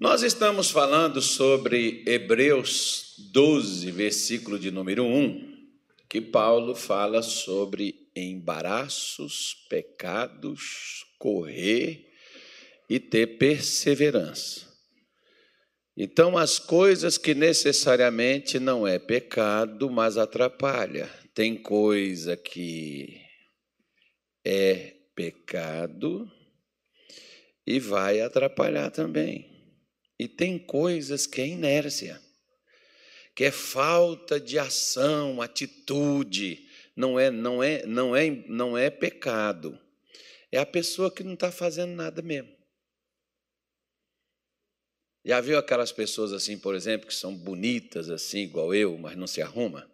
Nós estamos falando sobre Hebreus 12, versículo de número 1, que Paulo fala sobre embaraços, pecados, correr e ter perseverança. Então, as coisas que necessariamente não é pecado, mas atrapalha. Tem coisa que é pecado e vai atrapalhar também. E tem coisas que é inércia, que é falta de ação, atitude, não é, não é, não é, não é pecado. É a pessoa que não está fazendo nada mesmo. Já viu aquelas pessoas assim, por exemplo, que são bonitas assim, igual eu, mas não se arruma?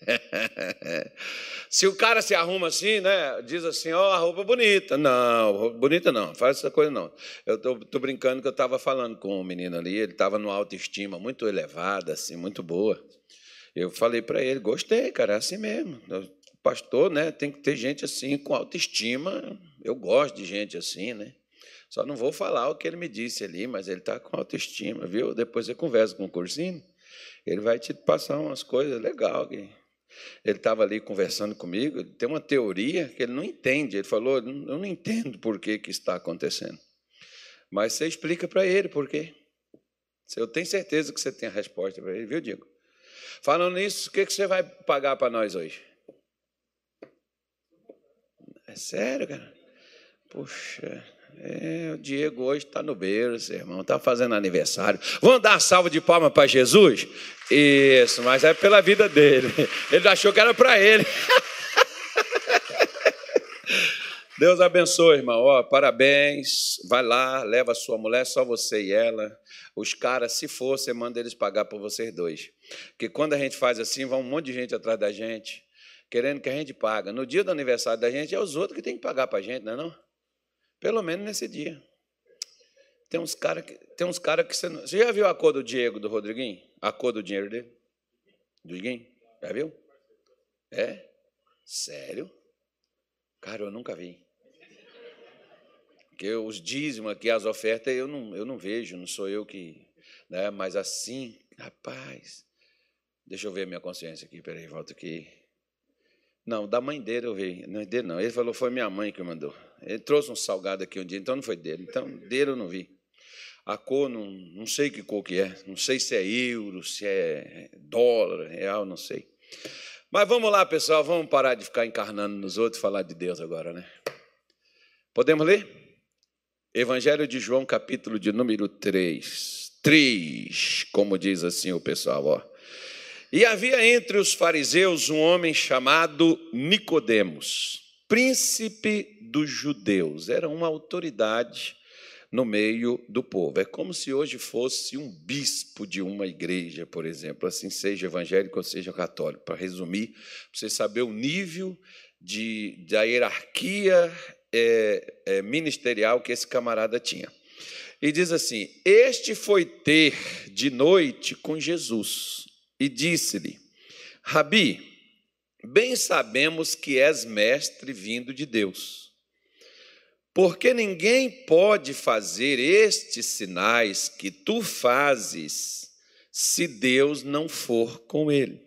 se o cara se arruma assim, né? Diz assim, ó, oh, a roupa bonita. Não, roupa bonita não, faz essa coisa não. Eu tô, tô brincando que eu estava falando com um menino ali, ele estava numa autoestima muito elevada, assim, muito boa. Eu falei para ele, gostei, cara, é assim mesmo. Pastor, né? Tem que ter gente assim com autoestima. Eu gosto de gente assim, né? Só não vou falar o que ele me disse ali, mas ele está com autoestima, viu? Depois você conversa com o Cursino, ele vai te passar umas coisas legais. Ele estava ali conversando comigo, tem uma teoria que ele não entende. Ele falou: Eu não entendo por que, que está acontecendo. Mas você explica para ele por quê. Eu tenho certeza que você tem a resposta para ele, viu, Diego? Falando nisso, o que, que você vai pagar para nós hoje? É sério, cara? Puxa. É, o Diego hoje está no berço, irmão, está fazendo aniversário. Vamos dar uma salva de palmas para Jesus? Isso, mas é pela vida dele. Ele achou que era para ele. Deus abençoe, irmão. Ó, parabéns. Vai lá, leva a sua mulher, só você e ela. Os caras, se for, você manda eles pagar por vocês dois. Porque quando a gente faz assim, vai um monte de gente atrás da gente, querendo que a gente paga. No dia do aniversário da gente, é os outros que têm que pagar para a gente, não é não? Pelo menos nesse dia. Tem uns caras que, tem uns cara que você não... Você já viu a cor do Diego, do Rodriguinho? A cor do dinheiro dele? Do Diguinho? Já viu? É? Sério? Cara, eu nunca vi. Porque os dízimos aqui, as ofertas, eu não, eu não vejo, não sou eu que. Né? Mas assim, rapaz. Deixa eu ver a minha consciência aqui, peraí, volta aqui. Não, da mãe dele eu vi. Não é dele, não. Ele falou, foi minha mãe que mandou. Ele trouxe um salgado aqui um dia, então não foi dele. Então, dele eu não vi. A cor, não, não sei que cor que é. Não sei se é euro, se é dólar, real, não sei. Mas vamos lá, pessoal, vamos parar de ficar encarnando nos outros e falar de Deus agora, né? Podemos ler? Evangelho de João, capítulo de número 3. 3, como diz assim o pessoal, ó. E havia entre os fariseus um homem chamado Nicodemos, príncipe dos judeus. Era uma autoridade no meio do povo. É como se hoje fosse um bispo de uma igreja, por exemplo, assim seja evangélico ou seja católico. Para resumir, para você saber o nível de, da hierarquia é, é, ministerial que esse camarada tinha. E diz assim: Este foi ter de noite com Jesus e disse-lhe: Rabi, bem sabemos que és mestre vindo de Deus, porque ninguém pode fazer estes sinais que tu fazes se Deus não for com ele.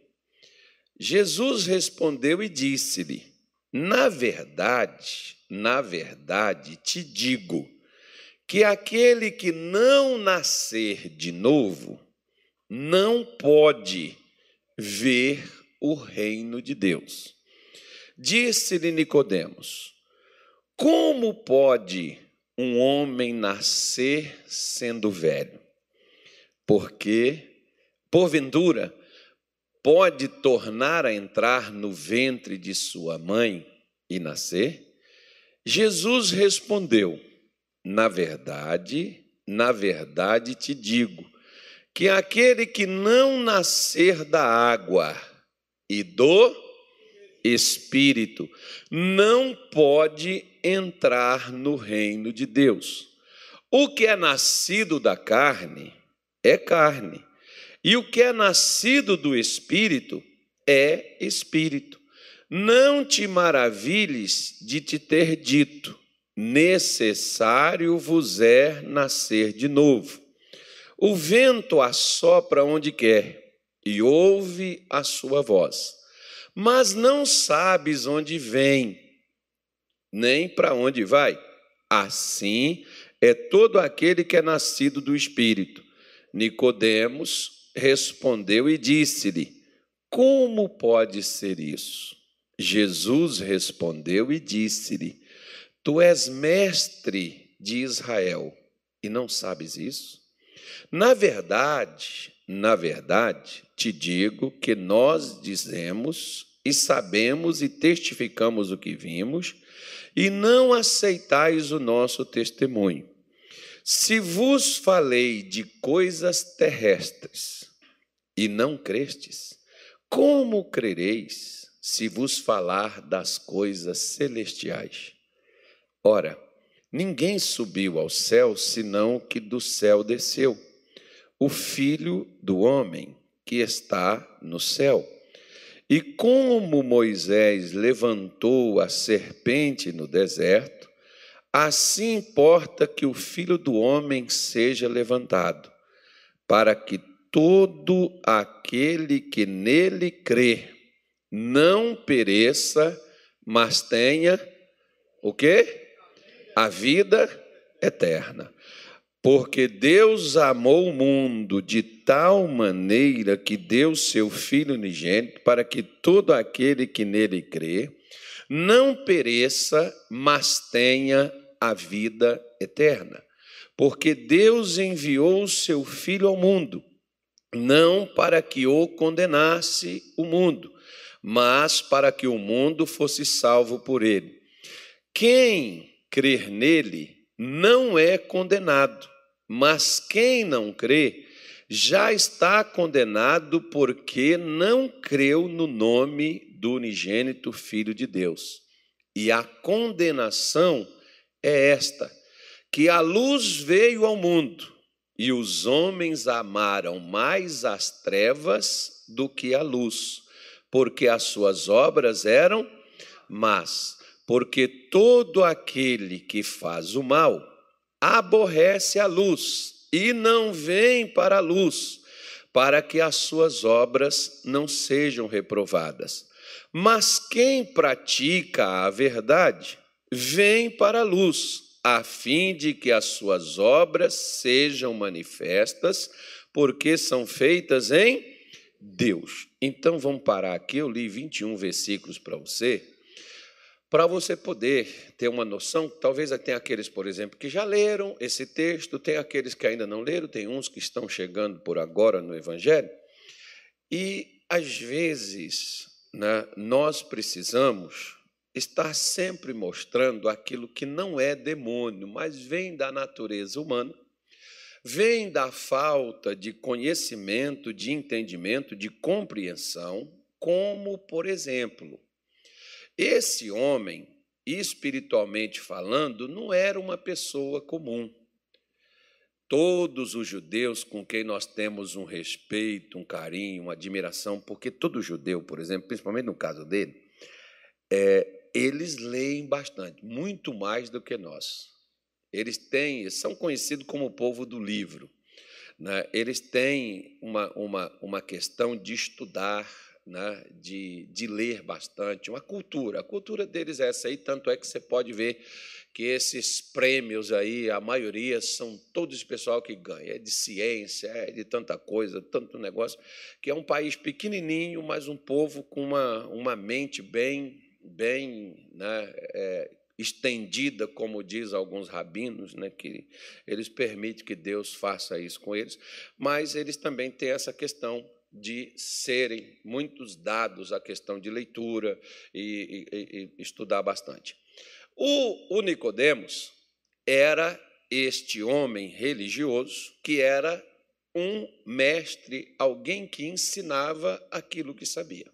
Jesus respondeu e disse-lhe: Na verdade, na verdade te digo, que aquele que não nascer de novo não pode ver o reino de Deus. Disse-lhe Nicodemos: Como pode um homem nascer sendo velho? Porque, porventura, pode tornar a entrar no ventre de sua mãe e nascer? Jesus respondeu: Na verdade, na verdade te digo, que aquele que não nascer da água e do Espírito não pode entrar no reino de Deus. O que é nascido da carne é carne, e o que é nascido do Espírito é Espírito. Não te maravilhes de te ter dito: necessário vos é nascer de novo. O vento assopra onde quer e ouve a sua voz, mas não sabes onde vem, nem para onde vai. Assim é todo aquele que é nascido do Espírito. Nicodemos respondeu e disse-lhe: Como pode ser isso? Jesus respondeu e disse-lhe: Tu és mestre de Israel e não sabes isso? Na verdade, na verdade, te digo que nós dizemos e sabemos e testificamos o que vimos, e não aceitais o nosso testemunho. Se vos falei de coisas terrestres e não crestes, como crereis se vos falar das coisas celestiais? Ora, ninguém subiu ao céu senão que do céu desceu, o Filho do homem que está no céu. E como Moisés levantou a serpente no deserto, assim importa que o Filho do homem seja levantado, para que todo aquele que nele crê não pereça, mas tenha o quê? a vida eterna. Porque Deus amou o mundo de tal maneira que deu seu Filho unigênito para que todo aquele que nele crê não pereça, mas tenha a vida eterna. Porque Deus enviou seu Filho ao mundo, não para que o condenasse o mundo, mas para que o mundo fosse salvo por ele. Quem crer nele não é condenado, mas quem não crê já está condenado porque não creu no nome do unigênito Filho de Deus. E a condenação é esta: que a luz veio ao mundo e os homens amaram mais as trevas do que a luz, porque as suas obras eram más porque todo aquele que faz o mal aborrece a luz e não vem para a luz, para que as suas obras não sejam reprovadas. Mas quem pratica a verdade vem para a luz, a fim de que as suas obras sejam manifestas, porque são feitas em Deus. Então vamos parar aqui, eu li 21 versículos para você para você poder ter uma noção, talvez tem aqueles, por exemplo, que já leram esse texto, tem aqueles que ainda não leram, tem uns que estão chegando por agora no Evangelho, e às vezes né, nós precisamos estar sempre mostrando aquilo que não é demônio, mas vem da natureza humana, vem da falta de conhecimento, de entendimento, de compreensão, como, por exemplo, esse homem, espiritualmente falando, não era uma pessoa comum. Todos os judeus com quem nós temos um respeito, um carinho, uma admiração, porque todo judeu, por exemplo, principalmente no caso dele, é, eles leem bastante, muito mais do que nós. Eles têm, são conhecidos como o povo do livro. Né? Eles têm uma, uma, uma questão de estudar né, de, de ler bastante, uma cultura. A cultura deles é essa aí, tanto é que você pode ver que esses prêmios aí, a maioria são todos esse pessoal que ganha, é de ciência, é de tanta coisa, tanto negócio, que é um país pequenininho, mas um povo com uma, uma mente bem, bem né, é, estendida, como diz alguns rabinos, né, que eles permitem que Deus faça isso com eles, mas eles também têm essa questão de serem muitos dados à questão de leitura e, e, e estudar bastante. O, o Nicodemos era este homem religioso que era um mestre, alguém que ensinava aquilo que sabia.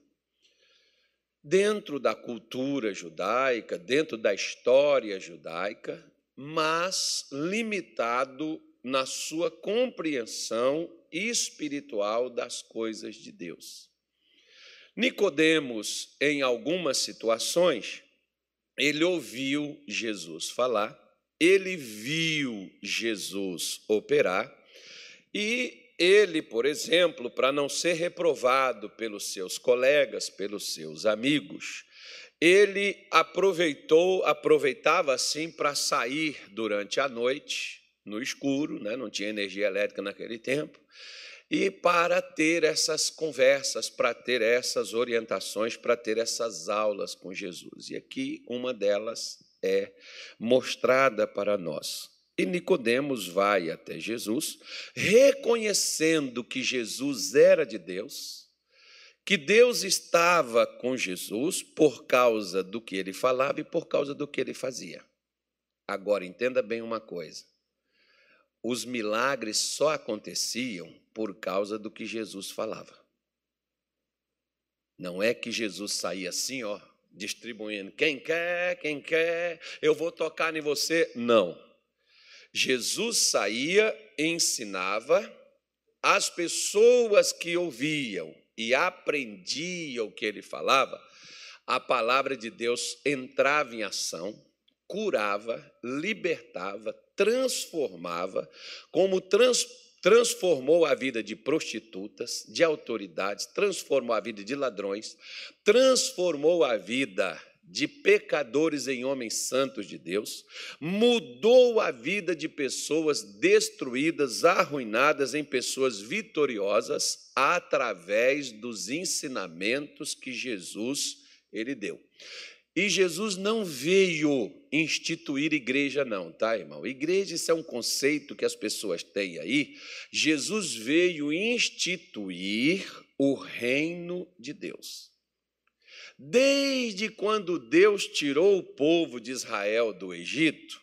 Dentro da cultura judaica, dentro da história judaica, mas limitado na sua compreensão espiritual das coisas de Deus. Nicodemos, em algumas situações, ele ouviu Jesus falar, ele viu Jesus operar e ele, por exemplo, para não ser reprovado pelos seus colegas, pelos seus amigos, ele aproveitou, aproveitava assim para sair durante a noite, no escuro, né? não tinha energia elétrica naquele tempo, e para ter essas conversas, para ter essas orientações, para ter essas aulas com Jesus. E aqui uma delas é mostrada para nós. E Nicodemos vai até Jesus, reconhecendo que Jesus era de Deus, que Deus estava com Jesus por causa do que ele falava e por causa do que ele fazia. Agora entenda bem uma coisa: os milagres só aconteciam por causa do que Jesus falava. Não é que Jesus saía assim, ó, distribuindo, quem quer, quem quer, eu vou tocar em você. Não. Jesus saía, ensinava, as pessoas que ouviam e aprendiam o que ele falava, a palavra de Deus entrava em ação, curava, libertava, transformava, como trans, transformou a vida de prostitutas, de autoridades, transformou a vida de ladrões, transformou a vida de pecadores em homens santos de Deus, mudou a vida de pessoas destruídas, arruinadas em pessoas vitoriosas através dos ensinamentos que Jesus ele deu. E Jesus não veio instituir igreja, não, tá, irmão? Igreja, isso é um conceito que as pessoas têm aí. Jesus veio instituir o reino de Deus. Desde quando Deus tirou o povo de Israel do Egito,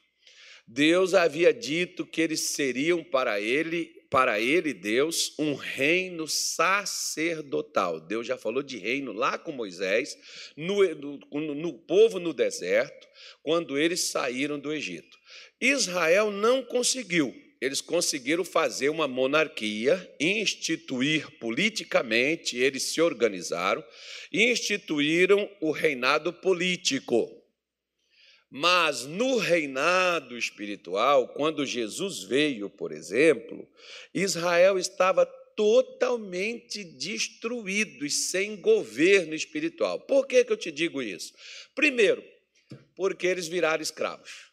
Deus havia dito que eles seriam para ele, para ele Deus, um reino sacerdotal. Deus já falou de reino lá com Moisés, no, no, no povo no deserto, quando eles saíram do Egito. Israel não conseguiu eles conseguiram fazer uma monarquia, instituir politicamente, eles se organizaram instituíram o reinado político. Mas no reinado espiritual, quando Jesus veio, por exemplo, Israel estava totalmente destruído e sem governo espiritual. Por que, que eu te digo isso? Primeiro, porque eles viraram escravos.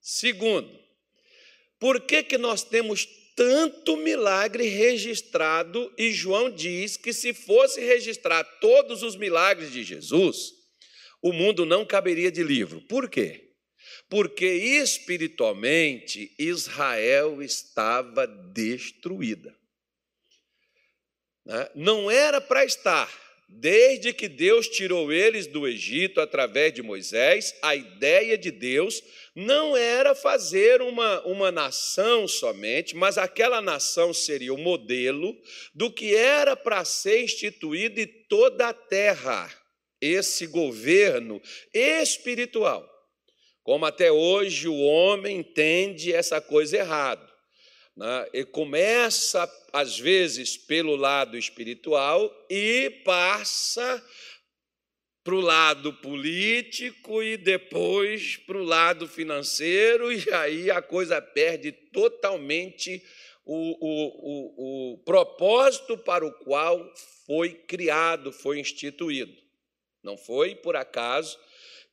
Segundo, por que, que nós temos tanto milagre registrado e João diz que se fosse registrar todos os milagres de Jesus, o mundo não caberia de livro. Por quê? Porque espiritualmente Israel estava destruída. Né? Não era para estar, Desde que Deus tirou eles do Egito através de Moisés, a ideia de Deus não era fazer uma, uma nação somente, mas aquela nação seria o modelo do que era para ser instituído em toda a terra, esse governo espiritual. Como até hoje o homem entende essa coisa errado. Né? E começa, às vezes, pelo lado espiritual e passa para o lado político e depois para o lado financeiro, e aí a coisa perde totalmente o, o, o, o propósito para o qual foi criado, foi instituído. Não foi por acaso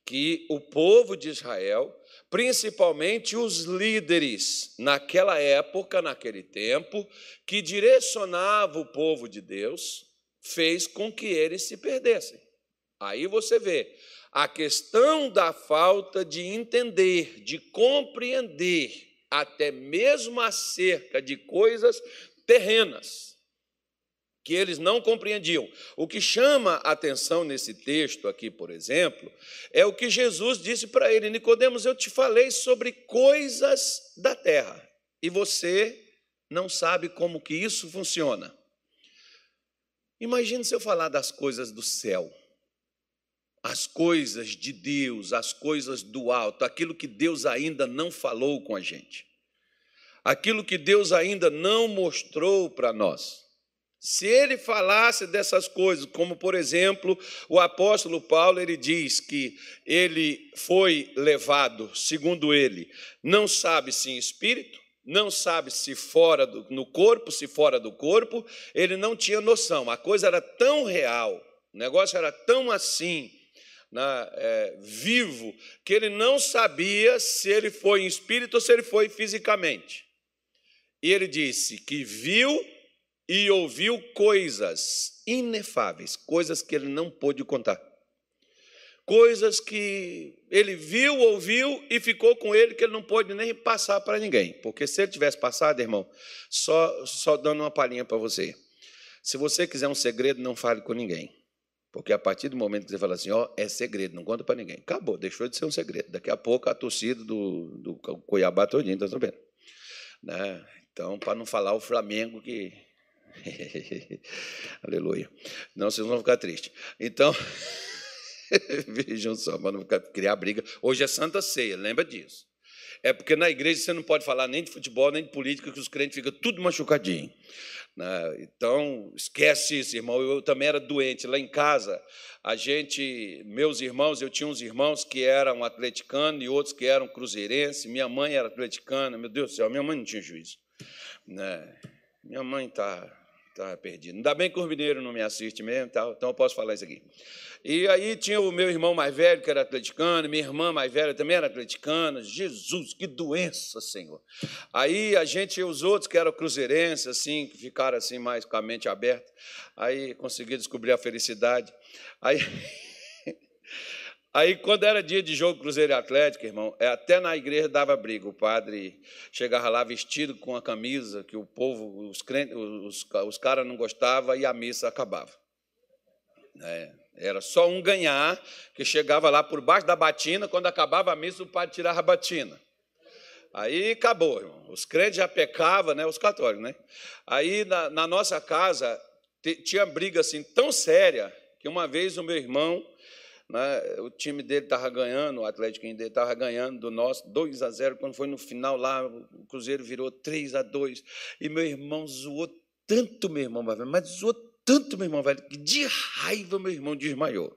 que o povo de Israel principalmente os líderes naquela época, naquele tempo, que direcionava o povo de Deus, fez com que eles se perdessem. Aí você vê a questão da falta de entender, de compreender, até mesmo acerca de coisas terrenas que eles não compreendiam. O que chama a atenção nesse texto aqui, por exemplo, é o que Jesus disse para ele: Nicodemos, eu te falei sobre coisas da terra, e você não sabe como que isso funciona. Imagine se eu falar das coisas do céu, as coisas de Deus, as coisas do alto, aquilo que Deus ainda não falou com a gente, aquilo que Deus ainda não mostrou para nós. Se ele falasse dessas coisas, como por exemplo, o apóstolo Paulo, ele diz que ele foi levado, segundo ele, não sabe se em espírito, não sabe se fora do, no corpo, se fora do corpo, ele não tinha noção. A coisa era tão real, o negócio era tão assim, né, é, vivo, que ele não sabia se ele foi em espírito ou se ele foi fisicamente. E ele disse que viu e ouviu coisas inefáveis, coisas que ele não pôde contar. Coisas que ele viu, ouviu e ficou com ele que ele não pôde nem passar para ninguém. Porque se ele tivesse passado, irmão, só, só dando uma palhinha para você. Se você quiser um segredo, não fale com ninguém. Porque a partir do momento que você fala assim, ó, é segredo, não conta para ninguém. Acabou, deixou de ser um segredo. Daqui a pouco a torcida do, do Cuiabá todinho, está sabendo? Né? Então, para não falar o Flamengo que Aleluia. Não, vocês vão ficar tristes. Então, vejam só, para não criar briga. Hoje é Santa Ceia, lembra disso. É porque na igreja você não pode falar nem de futebol, nem de política, que os crentes ficam tudo machucadinho. Né? Então, esquece isso, irmão. Eu também era doente. Lá em casa, a gente, meus irmãos, eu tinha uns irmãos que eram atleticanos e outros que eram cruzeirenses. Minha mãe era atleticana. Meu Deus do céu, minha mãe não tinha juízo. Né? Minha mãe está Estava perdido. Ainda bem que os mineiros não me assistem mesmo, então eu posso falar isso aqui. E aí tinha o meu irmão mais velho, que era atleticano, minha irmã mais velha também era atleticana. Jesus, que doença, Senhor. Aí a gente, os outros que eram cruzeirenses, assim, que ficaram assim mais com a mente aberta, aí consegui descobrir a felicidade. Aí. Aí, quando era dia de jogo Cruzeiro e Atlético, irmão, é, até na igreja dava briga. O padre chegava lá vestido com a camisa que o povo, os, crentes, os, os caras não gostavam e a missa acabava. É, era só um ganhar, que chegava lá por baixo da batina, quando acabava a missa, o padre tirava a batina. Aí acabou, irmão. Os crentes já pecavam, né? Os católicos, né? Aí na, na nossa casa tinha briga assim tão séria que uma vez o meu irmão né? O time dele estava ganhando, o Atlético dele estava ganhando do nosso 2 a 0. Quando foi no final lá, o Cruzeiro virou 3 a 2. E meu irmão zoou tanto, meu irmão, mas zoou tanto, meu irmão, velho, que de raiva meu irmão desmaiou.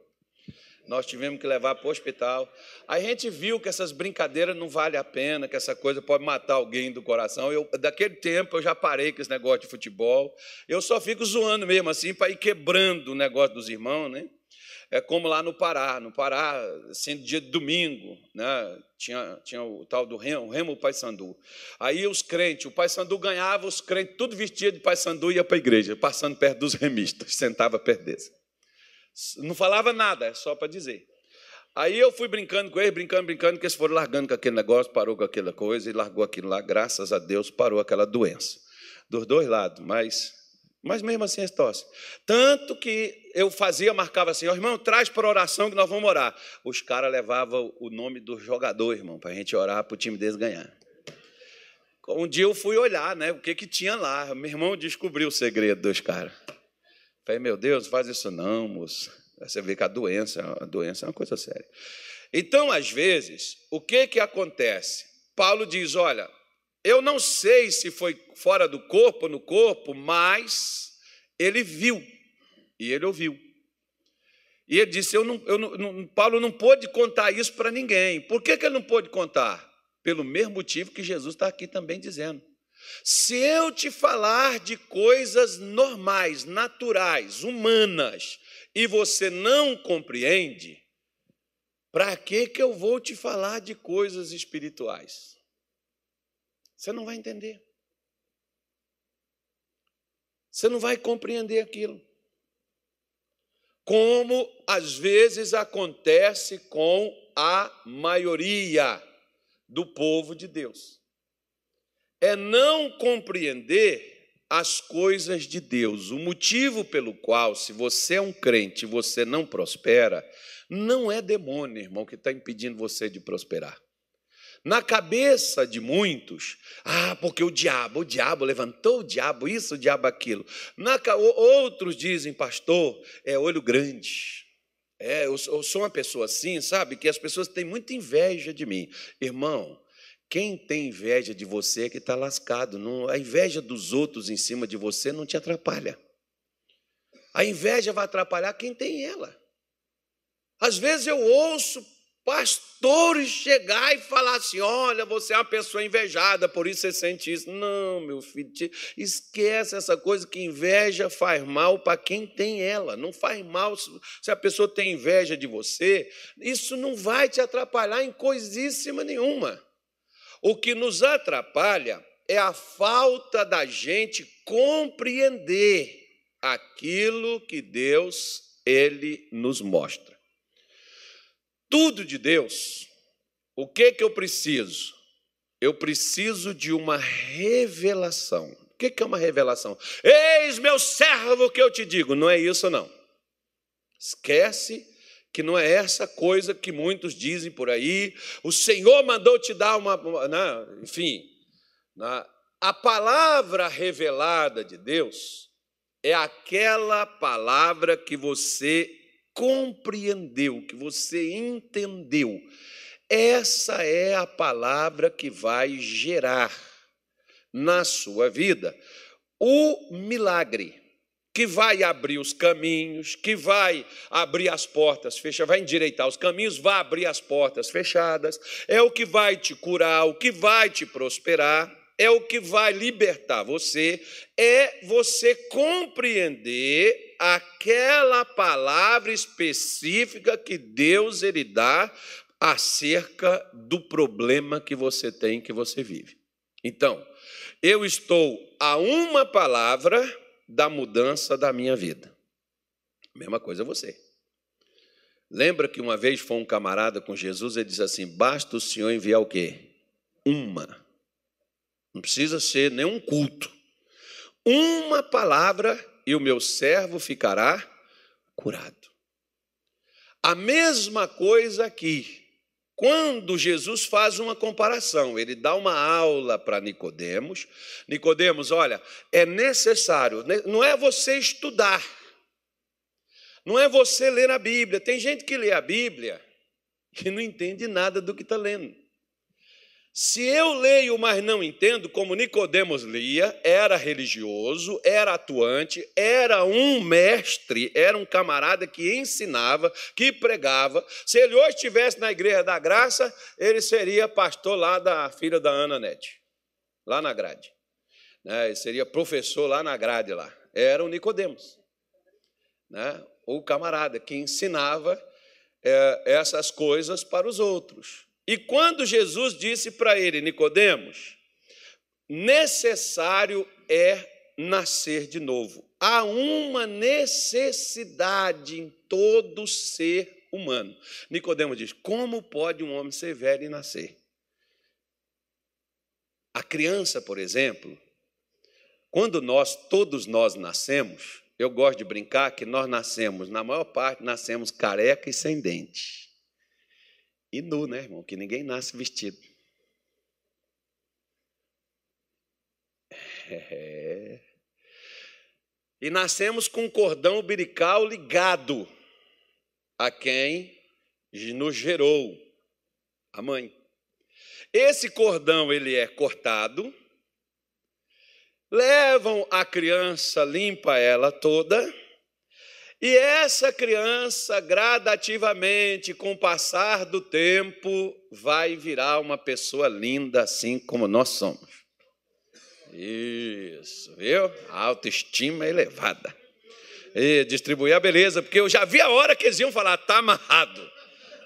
Nós tivemos que levar para o hospital. A gente viu que essas brincadeiras não valem a pena, que essa coisa pode matar alguém do coração. Eu, daquele tempo eu já parei com esse negócio de futebol. Eu só fico zoando mesmo assim para ir quebrando o negócio dos irmãos, né? É como lá no Pará. No Pará, sendo dia de domingo, né, tinha, tinha o tal do Remo, o Remo Paysandu. Aí os crentes, o Paysandu ganhava, os crentes, tudo vestido de Paysandu, ia para a igreja, passando perto dos remistas, sentava perto deles. Não falava nada, é só para dizer. Aí eu fui brincando com eles, brincando, brincando, que eles foram largando com aquele negócio, parou com aquela coisa e largou aquilo lá. Graças a Deus parou aquela doença. Dos dois lados, mas mas mesmo assim eles tosse. Tanto que eu fazia, marcava assim, oh, irmão, traz para oração que nós vamos orar. Os caras levavam o nome do jogador, irmão, para a gente orar para o time deles ganhar. Um dia eu fui olhar, né, o que, que tinha lá. Meu irmão descobriu o segredo dos caras. Falei, meu Deus, faz isso não, moço. Você vê que a doença, a doença é uma coisa séria. Então, às vezes, o que, que acontece? Paulo diz: olha, eu não sei se foi fora do corpo no corpo, mas ele viu e ele ouviu. E ele disse: eu não, eu não, Paulo não pôde contar isso para ninguém. Por que, que ele não pôde contar? Pelo mesmo motivo que Jesus está aqui também dizendo. Se eu te falar de coisas normais, naturais, humanas, e você não compreende, para que, que eu vou te falar de coisas espirituais? Você não vai entender. Você não vai compreender aquilo. Como às vezes acontece com a maioria do povo de Deus. É não compreender as coisas de Deus. O motivo pelo qual, se você é um crente e você não prospera, não é demônio, irmão, que está impedindo você de prosperar. Na cabeça de muitos, ah, porque o diabo, o diabo levantou o diabo, isso, o diabo, aquilo. Na, outros dizem, pastor, é olho grande. É, eu sou uma pessoa assim, sabe, que as pessoas têm muita inveja de mim. Irmão, quem tem inveja de você é que está lascado. Não, a inveja dos outros em cima de você não te atrapalha. A inveja vai atrapalhar quem tem ela. Às vezes eu ouço pastores chegar e falar assim: olha, você é uma pessoa invejada, por isso você sente isso. Não, meu filho, esquece essa coisa que inveja faz mal para quem tem ela. Não faz mal se a pessoa tem inveja de você, isso não vai te atrapalhar em coisíssima nenhuma. O que nos atrapalha é a falta da gente compreender aquilo que Deus ele nos mostra tudo de Deus, o que que eu preciso? Eu preciso de uma revelação. O que é uma revelação? Eis meu servo que eu te digo. Não é isso, não. Esquece que não é essa coisa que muitos dizem por aí. O Senhor mandou te dar uma. Não, enfim, a palavra revelada de Deus é aquela palavra que você compreendeu, que você entendeu. Essa é a palavra que vai gerar na sua vida o milagre, que vai abrir os caminhos, que vai abrir as portas fechadas, vai endireitar os caminhos, vai abrir as portas fechadas, é o que vai te curar, o que vai te prosperar é o que vai libertar você, é você compreender aquela palavra específica que Deus ele dá acerca do problema que você tem, que você vive. Então, eu estou a uma palavra da mudança da minha vida. Mesma coisa você. Lembra que uma vez foi um camarada com Jesus, ele disse assim: basta o Senhor enviar o quê? Uma não precisa ser nenhum culto. Uma palavra e o meu servo ficará curado. A mesma coisa aqui. Quando Jesus faz uma comparação, ele dá uma aula para Nicodemos. Nicodemos, olha, é necessário, né, não é você estudar. Não é você ler a Bíblia. Tem gente que lê a Bíblia e não entende nada do que está lendo. Se eu leio, mas não entendo, como Nicodemos lia, era religioso, era atuante, era um mestre, era um camarada que ensinava, que pregava. Se ele hoje estivesse na Igreja da Graça, ele seria pastor lá da filha da Ana Nete, lá na grade. Né? Ele seria professor lá na grade lá. Era o Nicodemos, né? o camarada que ensinava é, essas coisas para os outros. E quando Jesus disse para ele, Nicodemos, necessário é nascer de novo. Há uma necessidade em todo ser humano. Nicodemos diz: como pode um homem ser velho e nascer? A criança, por exemplo, quando nós, todos nós nascemos, eu gosto de brincar que nós nascemos, na maior parte, nascemos careca e sem dente. E nu, né, irmão? Que ninguém nasce vestido. É. E nascemos com um cordão umbilical ligado a quem nos gerou, a mãe. Esse cordão ele é cortado, levam a criança, limpa ela toda, e essa criança, gradativamente, com o passar do tempo, vai virar uma pessoa linda, assim como nós somos. Isso, viu? A autoestima elevada. E distribuir a beleza, porque eu já vi a hora que eles iam falar, está amarrado.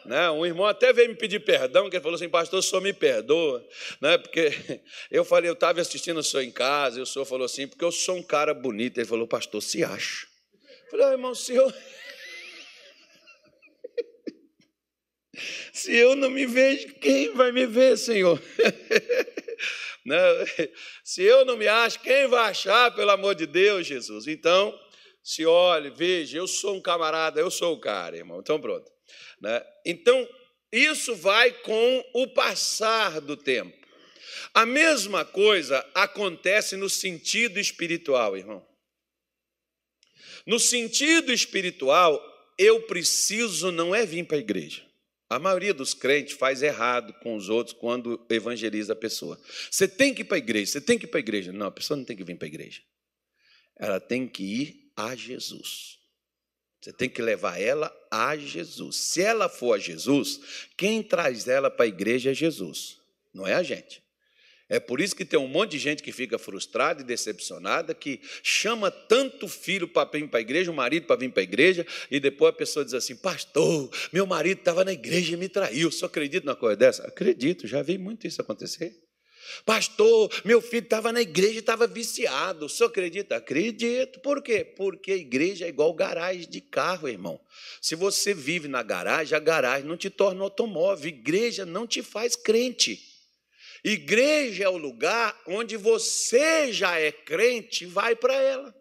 Né? Um irmão até veio me pedir perdão, que ele falou assim, pastor, o senhor me perdoa, né? porque eu falei, eu estava assistindo o senhor em casa, e o senhor falou assim, porque eu sou um cara bonito. Ele falou, pastor, se acha. Falei, oh, irmão, se eu. se eu não me vejo, quem vai me ver, Senhor? Né? se eu não me acho, quem vai achar, pelo amor de Deus, Jesus? Então, se olhe, veja, eu sou um camarada, eu sou o cara, irmão. Então, pronto. Né? Então, isso vai com o passar do tempo. A mesma coisa acontece no sentido espiritual, irmão. No sentido espiritual, eu preciso não é vir para a igreja. A maioria dos crentes faz errado com os outros quando evangeliza a pessoa. Você tem que ir para a igreja, você tem que ir para a igreja. Não, a pessoa não tem que vir para a igreja. Ela tem que ir a Jesus. Você tem que levar ela a Jesus. Se ela for a Jesus, quem traz ela para a igreja é Jesus, não é a gente. É por isso que tem um monte de gente que fica frustrada e decepcionada, que chama tanto filho para vir para a igreja, o marido para vir para a igreja, e depois a pessoa diz assim: Pastor, meu marido estava na igreja e me traiu. Só acredito numa coisa dessa? Acredito, já vi muito isso acontecer. Pastor, meu filho estava na igreja e estava viciado. Senhor acredita? Acredito. Por quê? Porque a igreja é igual garagem de carro, irmão. Se você vive na garagem, a garagem não te torna automóvel. Igreja não te faz crente. Igreja é o lugar onde você já é crente vai para ela.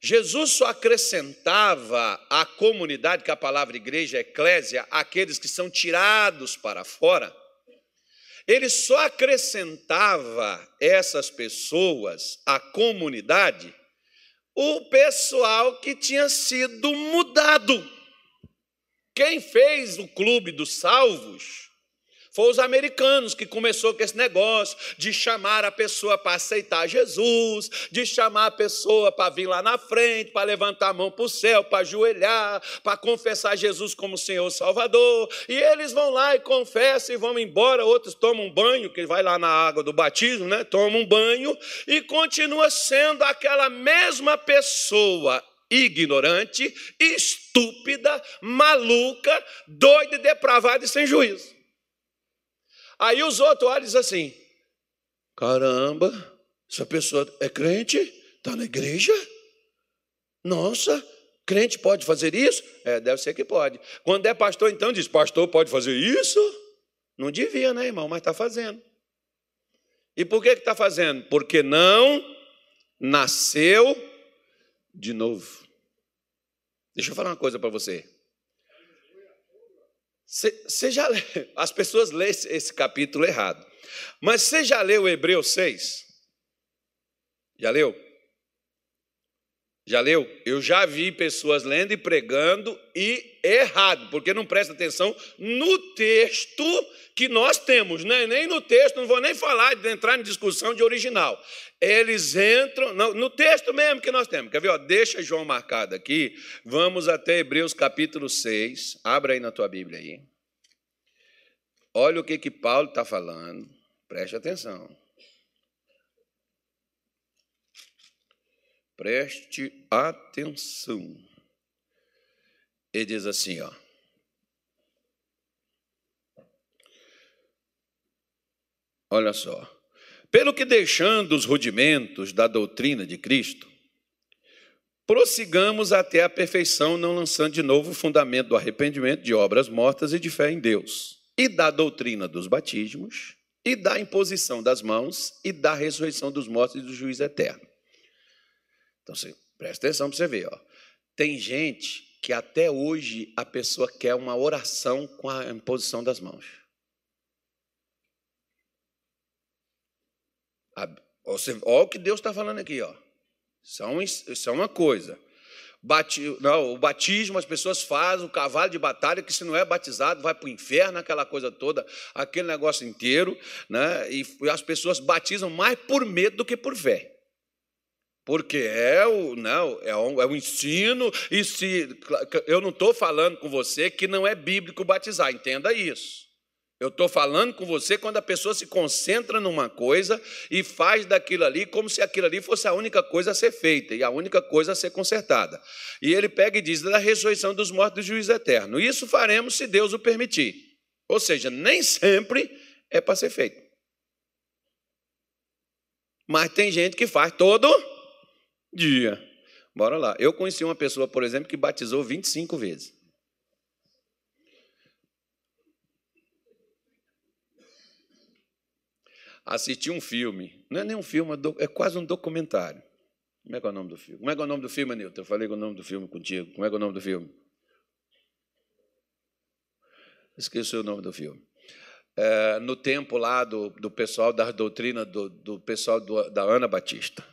Jesus só acrescentava à comunidade, que a palavra igreja é eclésia, aqueles que são tirados para fora ele só acrescentava essas pessoas à comunidade o pessoal que tinha sido mudado. Quem fez o clube dos salvos foi os americanos que começou com esse negócio de chamar a pessoa para aceitar Jesus, de chamar a pessoa para vir lá na frente, para levantar a mão para o céu, para ajoelhar, para confessar Jesus como Senhor Salvador. E eles vão lá e confessam e vão embora. Outros tomam um banho, que vai lá na água do batismo, né? Tomam um banho e continua sendo aquela mesma pessoa ignorante, estúpida, maluca, doida, depravada e sem juízo. Aí os outros olham assim: caramba, essa pessoa é crente, está na igreja? Nossa, crente pode fazer isso? É, deve ser que pode. Quando é pastor, então diz: pastor pode fazer isso? Não devia, né, irmão? Mas está fazendo. E por que está fazendo? Porque não nasceu de novo. Deixa eu falar uma coisa para você. Você já as pessoas lêem esse capítulo errado. Mas você já leu Hebreus 6? Já leu? Já leu? Eu já vi pessoas lendo e pregando e errado, porque não presta atenção no texto que nós temos, né? nem no texto, não vou nem falar de entrar em discussão de original. Eles entram no, no texto mesmo que nós temos. Quer ver? Ó, deixa João marcado aqui. Vamos até Hebreus capítulo 6. Abra aí na tua Bíblia aí. Olha o que, que Paulo está falando. Preste atenção. Preste atenção. Ele diz assim, ó. Olha só. Pelo que deixando os rudimentos da doutrina de Cristo, prossigamos até a perfeição, não lançando de novo o fundamento do arrependimento, de obras mortas e de fé em Deus, e da doutrina dos batismos, e da imposição das mãos, e da ressurreição dos mortos e do juízo eterno. Então, você, presta atenção para você ver. Ó. Tem gente que até hoje a pessoa quer uma oração com a imposição das mãos. Olha o que Deus está falando aqui. Ó. Isso, é é uma coisa. Bati, não, o batismo as pessoas fazem, o cavalo de batalha, que se não é batizado vai para o inferno, aquela coisa toda, aquele negócio inteiro, né? e as pessoas batizam mais por medo do que por fé porque é o, não, é o, é ensino, e se eu não estou falando com você que não é bíblico batizar, entenda isso. Eu estou falando com você quando a pessoa se concentra numa coisa e faz daquilo ali como se aquilo ali fosse a única coisa a ser feita e a única coisa a ser consertada. E ele pega e diz da ressurreição dos mortos do juízo eterno. Isso faremos se Deus o permitir. Ou seja, nem sempre é para ser feito. Mas tem gente que faz todo dia. Bora lá. Eu conheci uma pessoa, por exemplo, que batizou 25 vezes. Assisti um filme, não é nem um filme, é, é quase um documentário. Como é que é o nome do filme? Como é que é o nome do filme, Nilton? Eu falei o nome do filme contigo. Como é que é o nome do filme? Esqueci o nome do filme. É, no tempo lá do, do pessoal da doutrina do, do pessoal do, da Ana Batista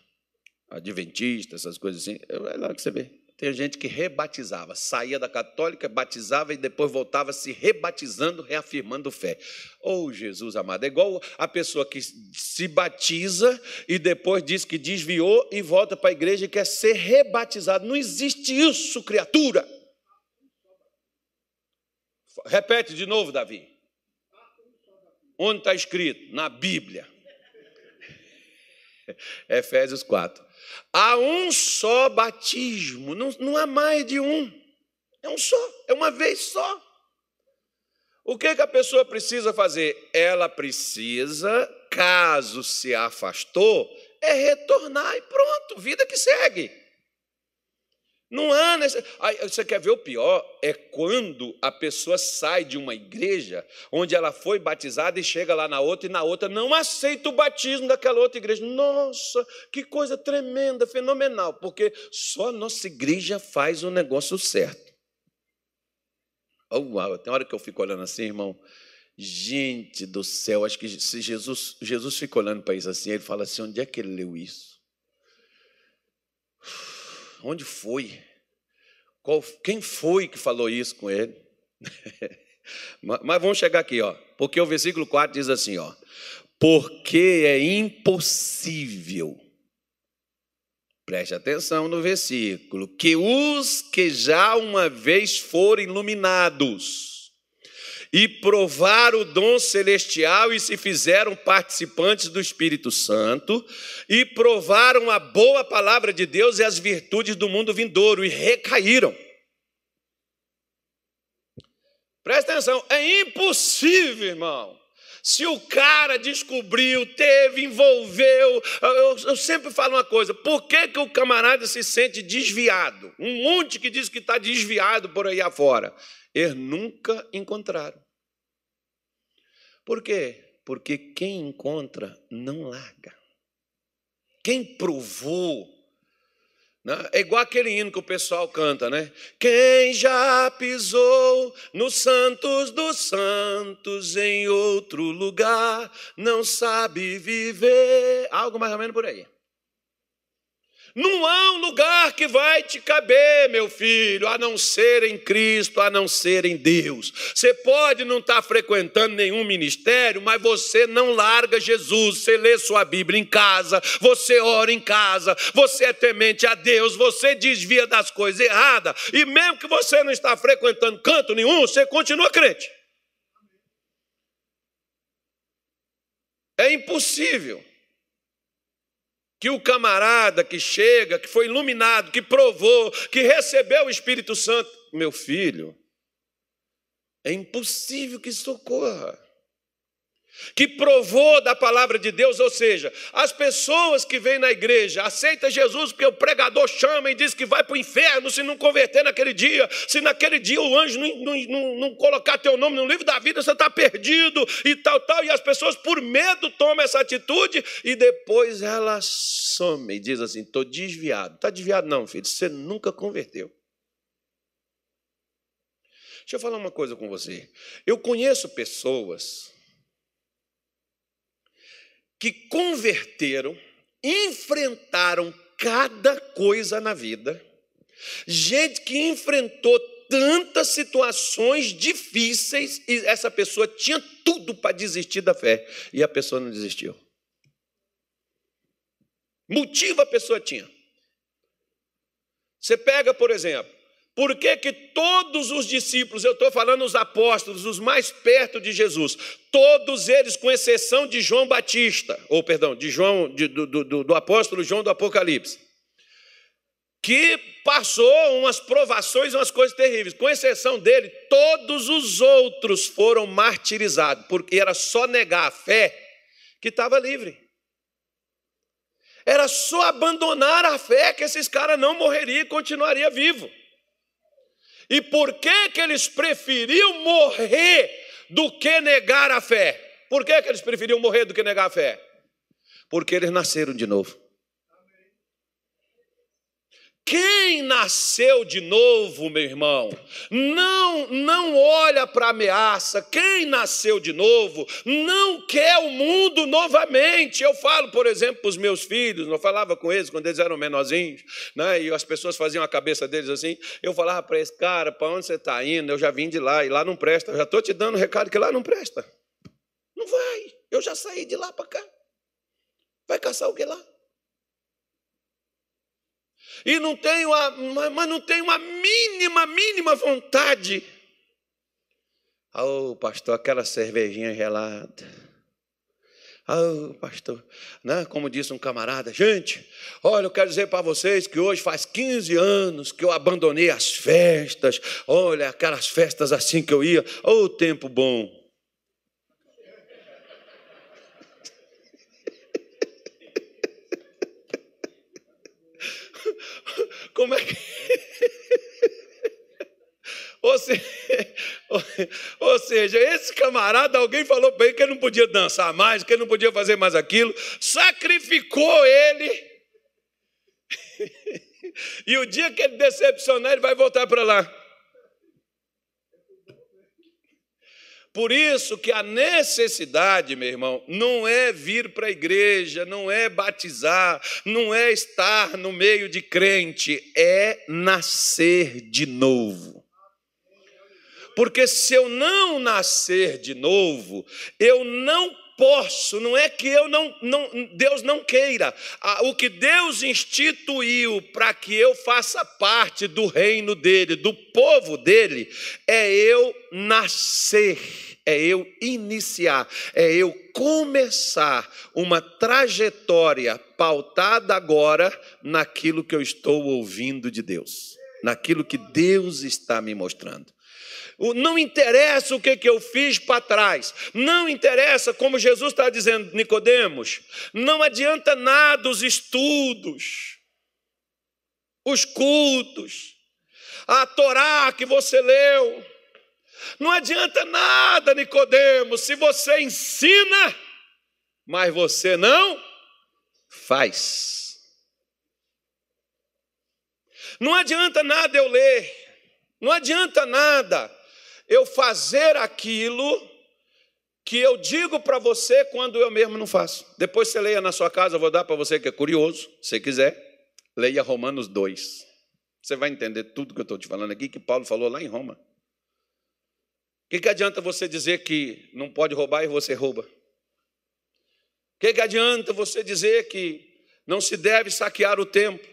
adventista, essas coisas assim. É lá que você vê. Tem gente que rebatizava, saía da católica, batizava e depois voltava se rebatizando, reafirmando fé. Oh, Jesus amado, é igual a pessoa que se batiza e depois diz que desviou e volta para a igreja e quer ser rebatizado. Não existe isso, criatura. Repete de novo, Davi. Onde está escrito? Na Bíblia. Efésios 4. Há um só batismo, não, não há mais de um. É um só, é uma vez só. O que, que a pessoa precisa fazer? Ela precisa, caso se afastou, é retornar e pronto, vida que segue. Não há. Você quer ver o pior? É quando a pessoa sai de uma igreja onde ela foi batizada e chega lá na outra e na outra não aceita o batismo daquela outra igreja. Nossa, que coisa tremenda, fenomenal, porque só a nossa igreja faz o negócio certo. Oh, uau, tem hora que eu fico olhando assim, irmão. Gente do céu, acho que se Jesus, Jesus fica olhando para isso assim, ele fala assim: onde é que ele leu isso? Onde foi? Qual, quem foi que falou isso com ele? Mas vamos chegar aqui, ó. Porque o versículo 4 diz assim, ó: Porque é impossível. Preste atenção no versículo, que os que já uma vez foram iluminados, e provaram o dom celestial e se fizeram participantes do Espírito Santo, e provaram a boa palavra de Deus e as virtudes do mundo vindouro, e recaíram. Presta atenção, é impossível, irmão. Se o cara descobriu, teve, envolveu, eu, eu, sempre falo uma coisa: por que, que o camarada se sente desviado? Um monte que diz que está desviado por aí afora. Eles nunca encontraram. Por quê? Porque quem encontra não larga. Quem provou. Né? É igual aquele hino que o pessoal canta, né? Quem já pisou nos santos dos santos em outro lugar não sabe viver. Algo mais ou menos por aí. Não há um lugar que vai te caber, meu filho, a não ser em Cristo, a não ser em Deus. Você pode não estar frequentando nenhum ministério, mas você não larga Jesus. Você lê sua Bíblia em casa, você ora em casa, você é temente a Deus, você desvia das coisas erradas, e mesmo que você não está frequentando canto nenhum, você continua crente. É impossível que o camarada que chega, que foi iluminado, que provou, que recebeu o Espírito Santo, meu filho, é impossível que isso ocorra que provou da palavra de Deus, ou seja, as pessoas que vêm na igreja, aceita Jesus porque o pregador chama e diz que vai para o inferno se não converter naquele dia, se naquele dia o anjo não, não, não, não colocar teu nome no livro da vida, você está perdido e tal, tal, e as pessoas por medo tomam essa atitude e depois ela some e diz assim, estou desviado. Está desviado não, filho, você nunca converteu. Deixa eu falar uma coisa com você. Eu conheço pessoas que converteram, enfrentaram cada coisa na vida, gente que enfrentou tantas situações difíceis e essa pessoa tinha tudo para desistir da fé e a pessoa não desistiu. Motivo a pessoa tinha. Você pega, por exemplo, por que, que todos os discípulos, eu estou falando os apóstolos, os mais perto de Jesus, todos eles, com exceção de João Batista, ou perdão, de João, de, do, do, do apóstolo João do Apocalipse, que passou umas provações, umas coisas terríveis. Com exceção dele, todos os outros foram martirizados, porque era só negar a fé que estava livre. Era só abandonar a fé que esses caras não morreriam e continuariam vivos. E por que, que eles preferiam morrer do que negar a fé? Por que, que eles preferiam morrer do que negar a fé? Porque eles nasceram de novo. Quem nasceu de novo, meu irmão, não não olha para ameaça. Quem nasceu de novo não quer o mundo novamente. Eu falo, por exemplo, para os meus filhos, eu falava com eles quando eles eram menorzinhos, né? E as pessoas faziam a cabeça deles assim. Eu falava para eles, cara, para onde você está indo? Eu já vim de lá e lá não presta. Eu já estou te dando um recado que lá não presta. Não vai. Eu já saí de lá para cá. Vai caçar o que lá? E não tenho a, mas não tenho a mínima, mínima vontade. Oh, pastor, aquela cervejinha gelada. Oh, pastor, né? como disse um camarada, gente, olha, eu quero dizer para vocês que hoje faz 15 anos que eu abandonei as festas, olha, aquelas festas assim que eu ia, oh, tempo bom. Como é que. Ou seja, ou seja, esse camarada, alguém falou para ele que ele não podia dançar mais, que ele não podia fazer mais aquilo, sacrificou ele. E o dia que ele decepcionar, ele vai voltar para lá. Por isso que a necessidade, meu irmão, não é vir para a igreja, não é batizar, não é estar no meio de crente, é nascer de novo. Porque se eu não nascer de novo, eu não posso, não é que eu não, não Deus não queira. O que Deus instituiu para que eu faça parte do reino dele, do povo dele, é eu nascer, é eu iniciar, é eu começar uma trajetória pautada agora naquilo que eu estou ouvindo de Deus, naquilo que Deus está me mostrando. Não interessa o que, que eu fiz para trás. Não interessa, como Jesus está dizendo, Nicodemos, não adianta nada os estudos, os cultos, a Torá que você leu. Não adianta nada, Nicodemos, se você ensina, mas você não faz. Não adianta nada eu ler, não adianta nada eu fazer aquilo que eu digo para você quando eu mesmo não faço. Depois você leia na sua casa, eu vou dar para você que é curioso, se quiser, leia Romanos 2. Você vai entender tudo que eu estou te falando aqui, que Paulo falou lá em Roma. O que, que adianta você dizer que não pode roubar e você rouba? O que, que adianta você dizer que não se deve saquear o templo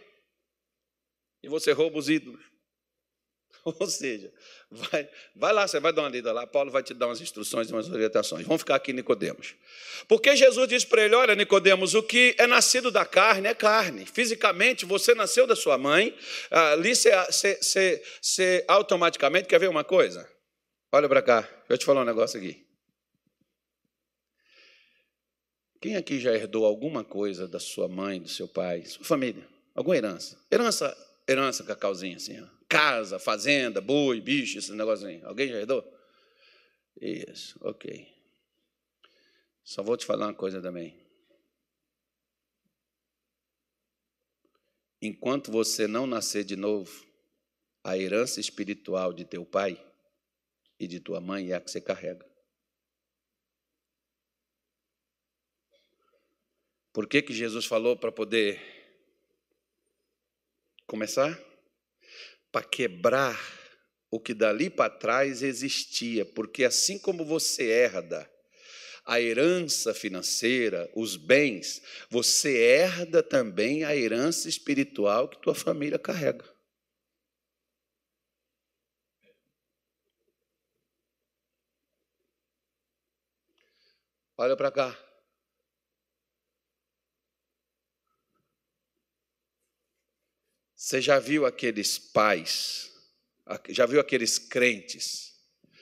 e você rouba os ídolos? Ou seja, vai, vai lá, você vai dar uma lida lá, Paulo vai te dar umas instruções umas orientações. Vamos ficar aqui Nicodemos. Porque Jesus disse para ele: olha, Nicodemos, o que é nascido da carne é carne. Fisicamente, você nasceu da sua mãe, ali você, você, você, você automaticamente quer ver uma coisa? Olha para cá, eu te falar um negócio aqui. Quem aqui já herdou alguma coisa da sua mãe, do seu pai, sua família? Alguma herança? Herança, herança, cacauzinho assim, ó casa, fazenda, boi, bicho, esse negócio aí. Alguém já herdou? Isso, ok. Só vou te falar uma coisa também. Enquanto você não nascer de novo, a herança espiritual de teu pai e de tua mãe é a que você carrega. Por que, que Jesus falou para poder começar? Para quebrar o que dali para trás existia, porque assim como você herda a herança financeira, os bens, você herda também a herança espiritual que tua família carrega. Olha para cá. Você já viu aqueles pais, já viu aqueles crentes,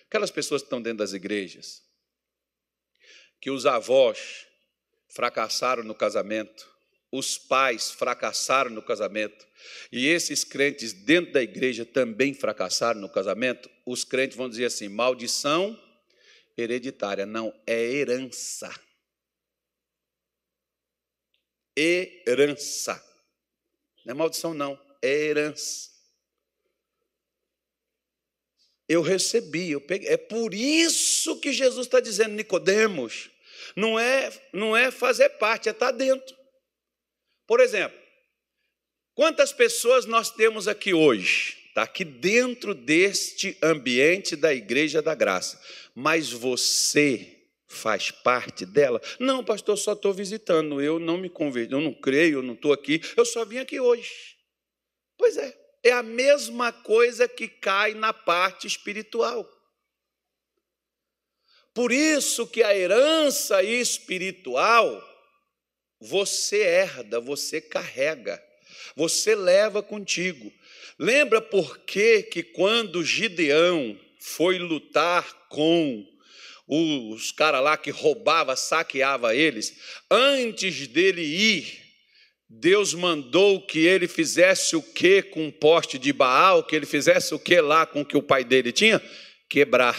aquelas pessoas que estão dentro das igrejas, que os avós fracassaram no casamento, os pais fracassaram no casamento, e esses crentes dentro da igreja também fracassaram no casamento, os crentes vão dizer assim: maldição hereditária. Não, é herança. Herança. Não é maldição, não herança. Eu recebi, eu peguei. É por isso que Jesus está dizendo, Nicodemos, não é, não é fazer parte, é estar tá dentro. Por exemplo, quantas pessoas nós temos aqui hoje? Está aqui dentro deste ambiente da Igreja da Graça. Mas você faz parte dela? Não, pastor, só estou visitando. Eu não me converti, eu não creio, eu não estou aqui. Eu só vim aqui hoje. Pois é, é a mesma coisa que cai na parte espiritual. Por isso que a herança espiritual você herda, você carrega, você leva contigo. Lembra por que que quando Gideão foi lutar com os caras lá que roubava, saqueava eles, antes dele ir, Deus mandou que ele fizesse o que com o poste de Baal, que ele fizesse o que lá com o que o pai dele tinha? Quebrar.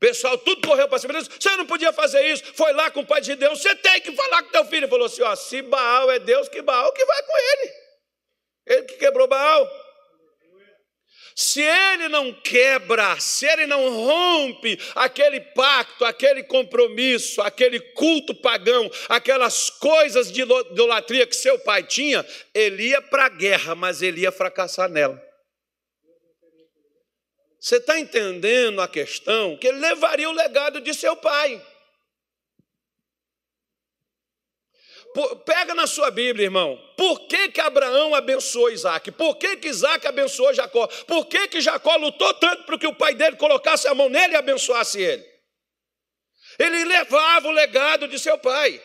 Pessoal, tudo correu para cima deles. Você não podia fazer isso. Foi lá com o pai de Deus. Você tem que falar com teu filho. Ele falou assim: ó, se Baal é Deus, que Baal que vai com ele. Ele que quebrou Baal. Se ele não quebra, se ele não rompe aquele pacto, aquele compromisso, aquele culto pagão, aquelas coisas de idolatria que seu pai tinha, ele ia para a guerra, mas ele ia fracassar nela. Você está entendendo a questão? Que ele levaria o legado de seu pai. Pega na sua Bíblia, irmão. Por que, que Abraão abençoou Isaac? Por que, que Isaac abençoou Jacó? Por que, que Jacó lutou tanto para que o pai dele colocasse a mão nele e abençoasse ele? Ele levava o legado de seu pai.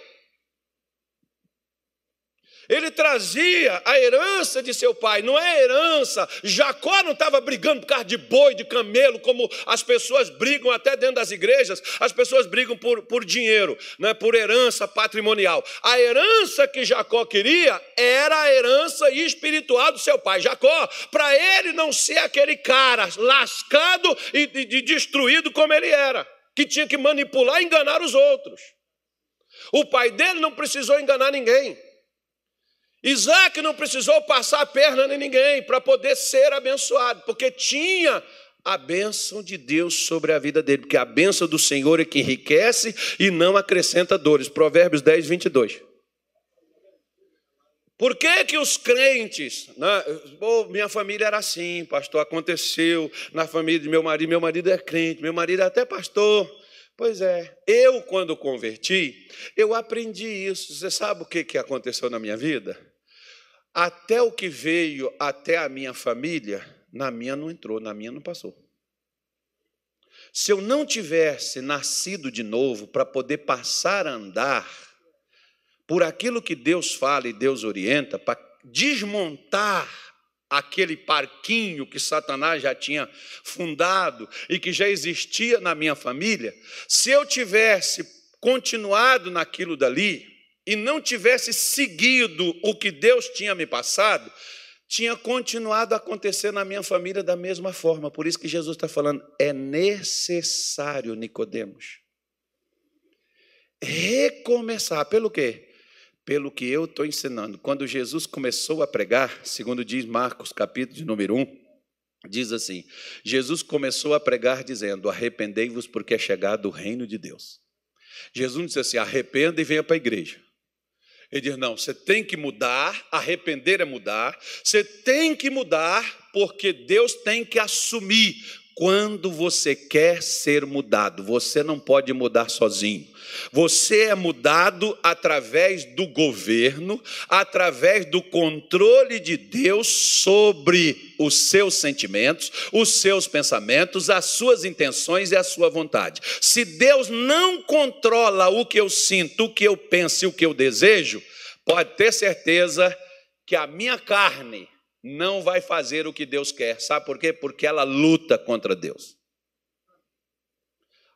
Ele trazia a herança de seu pai, não é herança. Jacó não estava brigando por causa de boi, de camelo, como as pessoas brigam até dentro das igrejas. As pessoas brigam por, por dinheiro, né, por herança patrimonial. A herança que Jacó queria era a herança espiritual do seu pai. Jacó, para ele não ser aquele cara lascado e, e, e destruído como ele era, que tinha que manipular e enganar os outros. O pai dele não precisou enganar ninguém. Isaac não precisou passar a perna em ninguém para poder ser abençoado, porque tinha a bênção de Deus sobre a vida dele, porque a bênção do Senhor é que enriquece e não acrescenta dores. Provérbios 10, 22. Por que, que os crentes, oh, minha família era assim, pastor, aconteceu na família de meu marido, meu marido é crente, meu marido é até pastor. Pois é, eu quando converti, eu aprendi isso. Você sabe o que, que aconteceu na minha vida? Até o que veio até a minha família, na minha não entrou, na minha não passou. Se eu não tivesse nascido de novo para poder passar a andar por aquilo que Deus fala e Deus orienta, para desmontar aquele parquinho que Satanás já tinha fundado e que já existia na minha família, se eu tivesse continuado naquilo dali, e não tivesse seguido o que Deus tinha me passado, tinha continuado a acontecer na minha família da mesma forma. Por isso que Jesus está falando, é necessário, Nicodemos, recomeçar. Pelo quê? Pelo que eu estou ensinando. Quando Jesus começou a pregar, segundo diz Marcos, capítulo de número 1, diz assim: Jesus começou a pregar dizendo: Arrependei-vos, porque é chegado o reino de Deus. Jesus disse assim: arrependa e venha para a igreja. Ele diz: não, você tem que mudar, arrepender é mudar, você tem que mudar, porque Deus tem que assumir quando você quer ser mudado. Você não pode mudar sozinho. Você é mudado através do governo, através do controle de Deus sobre os seus sentimentos, os seus pensamentos, as suas intenções e a sua vontade. Se Deus não controla o que eu sinto, o que eu penso e o que eu desejo, pode ter certeza que a minha carne não vai fazer o que Deus quer. Sabe por quê? Porque ela luta contra Deus.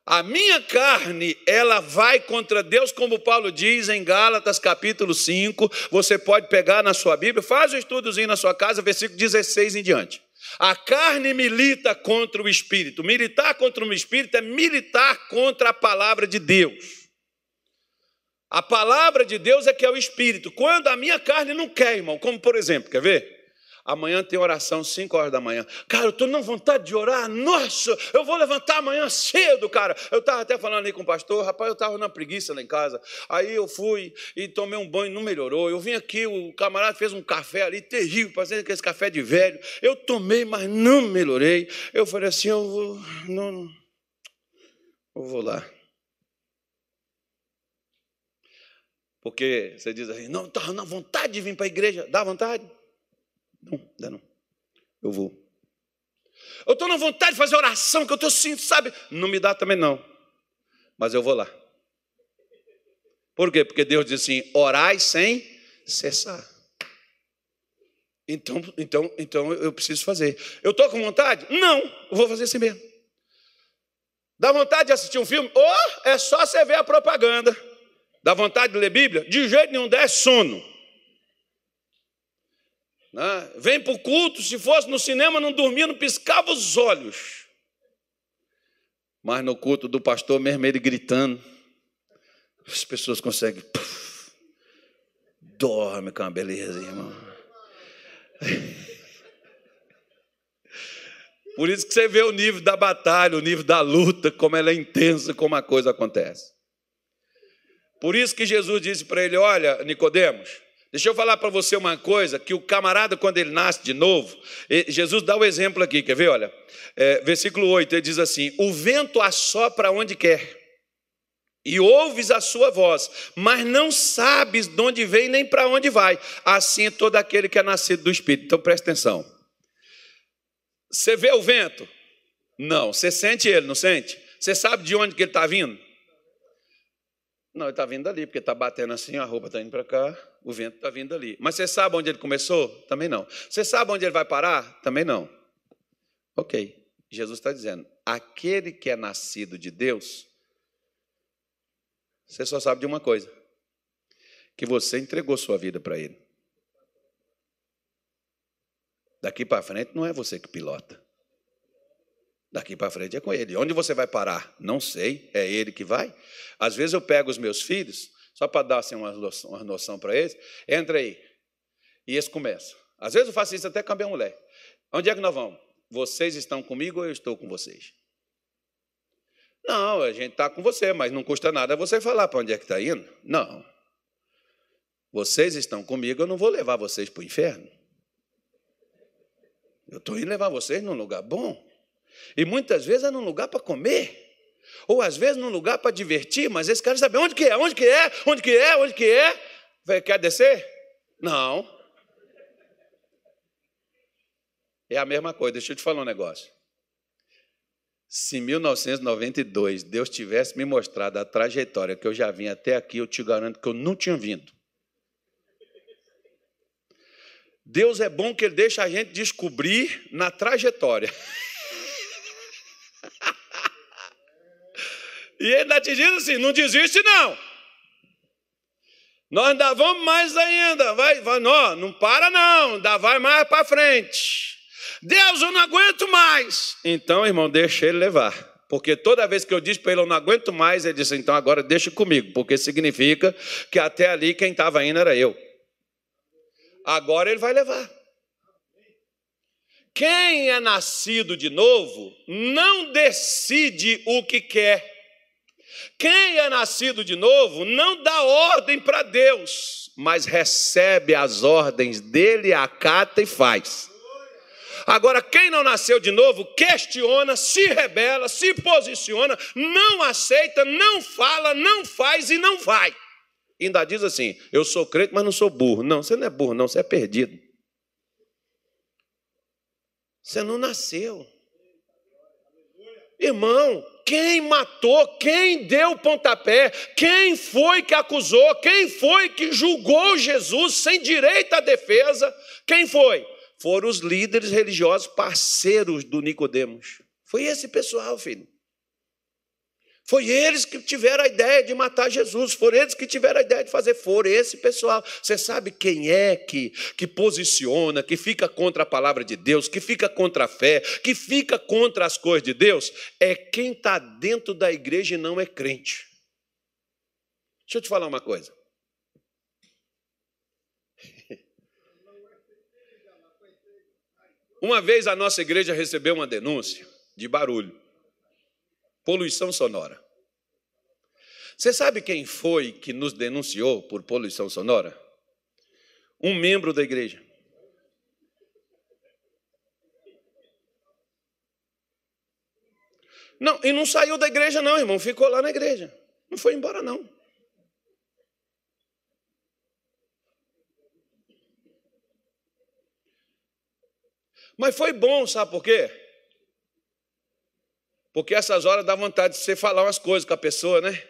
A minha carne, ela vai contra Deus, como Paulo diz em Gálatas capítulo 5. Você pode pegar na sua Bíblia, faz um estudozinho na sua casa, versículo 16 em diante. A carne milita contra o espírito. Militar contra o espírito é militar contra a palavra de Deus. A palavra de Deus é que é o espírito. Quando a minha carne não quer, irmão, como por exemplo, quer ver? Amanhã tem oração, 5 horas da manhã. Cara, eu estou na vontade de orar. Nossa, eu vou levantar amanhã cedo, cara. Eu estava até falando ali com o pastor, rapaz, eu estava na preguiça lá em casa. Aí eu fui e tomei um banho, não melhorou. Eu vim aqui, o camarada fez um café ali terrível, fazendo aquele café de velho. Eu tomei, mas não melhorei. Eu falei assim, eu vou. Não, não. Eu vou lá. Porque você diz assim, não, estava na vontade de vir para a igreja. Dá vontade? Não, dá não. Eu vou. Eu estou na vontade de fazer oração, que eu estou sinto, sabe? Não me dá também não. Mas eu vou lá. Por quê? Porque Deus diz assim: orai sem cessar. Então, então, então eu preciso fazer. Eu estou com vontade? Não, eu vou fazer assim mesmo. Dá vontade de assistir um filme? Ou oh, é só você ver a propaganda. Dá vontade de ler Bíblia? De jeito nenhum, dá é sono. Né? Vem para o culto, se fosse no cinema, não dormia, não piscava os olhos. Mas no culto do pastor, mesmo ele gritando, as pessoas conseguem. Puff, dorme com uma beleza, irmão. Por isso que você vê o nível da batalha, o nível da luta, como ela é intensa, como a coisa acontece. Por isso que Jesus disse para ele: Olha, Nicodemos, Deixa eu falar para você uma coisa: que o camarada, quando ele nasce de novo, Jesus dá o exemplo aqui, quer ver? Olha, é, versículo 8, ele diz assim: O vento assopra onde quer, e ouves a sua voz, mas não sabes de onde vem nem para onde vai. Assim é todo aquele que é nascido do Espírito. Então presta atenção. Você vê o vento? Não. Você sente ele, não sente? Você sabe de onde que ele está vindo? Não, ele está vindo dali, porque está batendo assim, a roupa está indo para cá, o vento está vindo dali. Mas você sabe onde ele começou? Também não. Você sabe onde ele vai parar? Também não. Ok. Jesus está dizendo: aquele que é nascido de Deus, você só sabe de uma coisa: que você entregou sua vida para ele. Daqui para frente não é você que pilota. Daqui para frente é com ele. Onde você vai parar? Não sei, é ele que vai. Às vezes eu pego os meus filhos, só para dar assim, uma noção, noção para eles, entra aí. E eles começam. Às vezes eu faço isso até com a minha mulher. Onde é que nós vamos? Vocês estão comigo ou eu estou com vocês? Não, a gente está com você, mas não custa nada você falar para onde é que está indo. Não. Vocês estão comigo, eu não vou levar vocês para o inferno. Eu estou indo levar vocês num lugar bom. E muitas vezes é num lugar para comer. Ou às vezes num lugar para divertir, mas esse cara sabe onde que é, onde que é, onde que é, onde que é. Quer descer? Não. É a mesma coisa, deixa eu te falar um negócio. Se em 1992 Deus tivesse me mostrado a trajetória que eu já vim até aqui, eu te garanto que eu não tinha vindo. Deus é bom que Ele deixa a gente descobrir na trajetória. E ele está te dizendo assim: não desiste, não. Nós ainda vamos mais ainda. Vai, vai, não, não para, não. Ainda vai mais para frente. Deus, eu não aguento mais. Então, irmão, deixa ele levar. Porque toda vez que eu disse para ele, eu não aguento mais, ele disse, então agora deixa comigo, porque significa que até ali quem estava indo era eu. Agora ele vai levar. Quem é nascido de novo não decide o que quer. Quem é nascido de novo não dá ordem para Deus, mas recebe as ordens dele, acata e faz. Agora, quem não nasceu de novo, questiona, se rebela, se posiciona, não aceita, não fala, não faz e não vai. Ainda diz assim: eu sou crente, mas não sou burro. Não, você não é burro, não, você é perdido. Você não nasceu. Irmão, quem matou, quem deu o pontapé, quem foi que acusou, quem foi que julgou Jesus sem direito à defesa, quem foi? Foram os líderes religiosos parceiros do Nicodemos. Foi esse pessoal, filho. Foi eles que tiveram a ideia de matar Jesus, foram eles que tiveram a ideia de fazer, foram esse pessoal. Você sabe quem é que, que posiciona, que fica contra a palavra de Deus, que fica contra a fé, que fica contra as coisas de Deus? É quem está dentro da igreja e não é crente. Deixa eu te falar uma coisa. Uma vez a nossa igreja recebeu uma denúncia de barulho, poluição sonora. Você sabe quem foi que nos denunciou por poluição sonora? Um membro da igreja. Não, e não saiu da igreja, não, irmão. Ficou lá na igreja. Não foi embora, não. Mas foi bom, sabe por quê? Porque essas horas dá vontade de você falar umas coisas com a pessoa, né?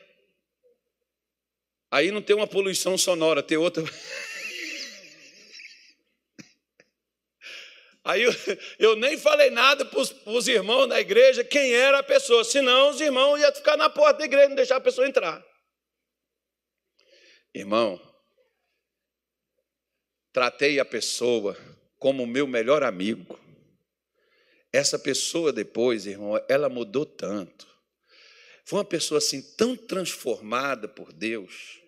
Aí não tem uma poluição sonora, tem outra. Aí eu, eu, nem falei nada para os irmãos da igreja quem era a pessoa, senão os irmãos iam ficar na porta da igreja, não deixar a pessoa entrar. Irmão, tratei a pessoa como meu melhor amigo. Essa pessoa depois, irmão, ela mudou tanto. Foi uma pessoa assim tão transformada por Deus,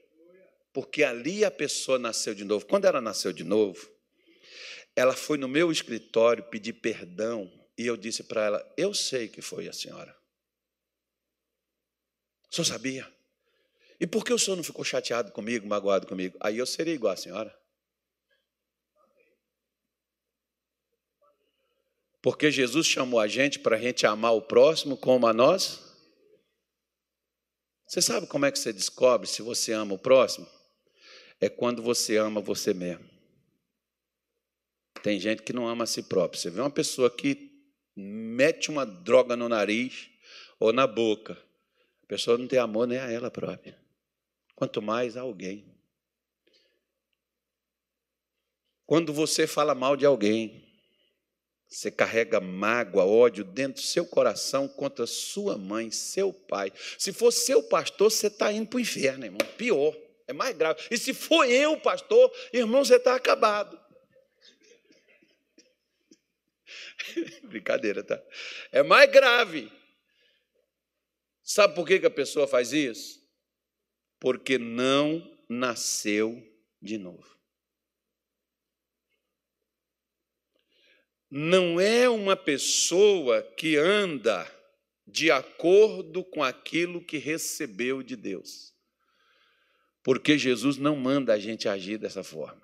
porque ali a pessoa nasceu de novo. Quando ela nasceu de novo, ela foi no meu escritório pedir perdão e eu disse para ela: Eu sei que foi a senhora. O senhor sabia? E por que o senhor não ficou chateado comigo, magoado comigo? Aí eu seria igual a senhora. Porque Jesus chamou a gente para a gente amar o próximo como a nós. Você sabe como é que você descobre se você ama o próximo? É quando você ama você mesmo. Tem gente que não ama a si próprio. Você vê uma pessoa que mete uma droga no nariz ou na boca. A pessoa não tem amor nem a ela própria. Quanto mais a alguém. Quando você fala mal de alguém, você carrega mágoa, ódio dentro do seu coração contra sua mãe, seu pai. Se for seu pastor, você está indo para o inferno, irmão. Pior, é mais grave. E se for eu, pastor, irmão, você está acabado. Brincadeira, tá? É mais grave. Sabe por que, que a pessoa faz isso? Porque não nasceu de novo. Não é uma pessoa que anda de acordo com aquilo que recebeu de Deus. Porque Jesus não manda a gente agir dessa forma.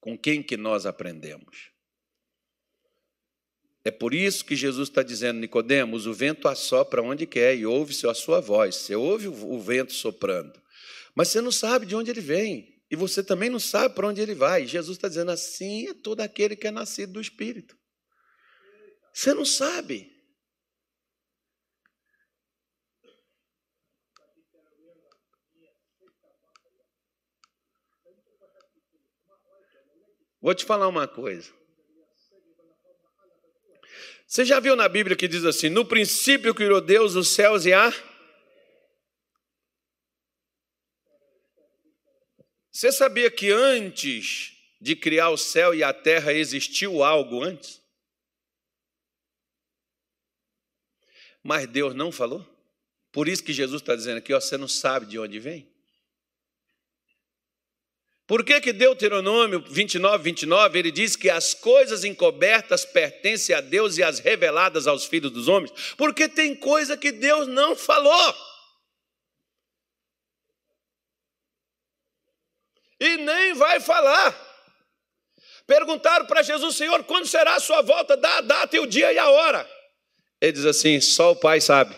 Com quem que nós aprendemos? É por isso que Jesus está dizendo, Nicodemos, o vento assopra onde quer e ouve-se a sua voz. Você ouve o vento soprando, mas você não sabe de onde ele vem. E você também não sabe para onde ele vai. Jesus está dizendo assim é todo aquele que é nascido do Espírito. Você não sabe. Vou te falar uma coisa. Você já viu na Bíblia que diz assim: No princípio criou Deus os céus e a. Você sabia que antes de criar o céu e a terra existiu algo antes? Mas Deus não falou? Por isso que Jesus está dizendo aqui: ó, você não sabe de onde vem? Por que, que Deuteronômio 29, 29, ele diz que as coisas encobertas pertencem a Deus e as reveladas aos filhos dos homens? Porque tem coisa que Deus não falou. E nem vai falar. Perguntaram para Jesus, Senhor, quando será a sua volta? Dá a data e o dia e a hora. Ele diz assim: só o Pai sabe.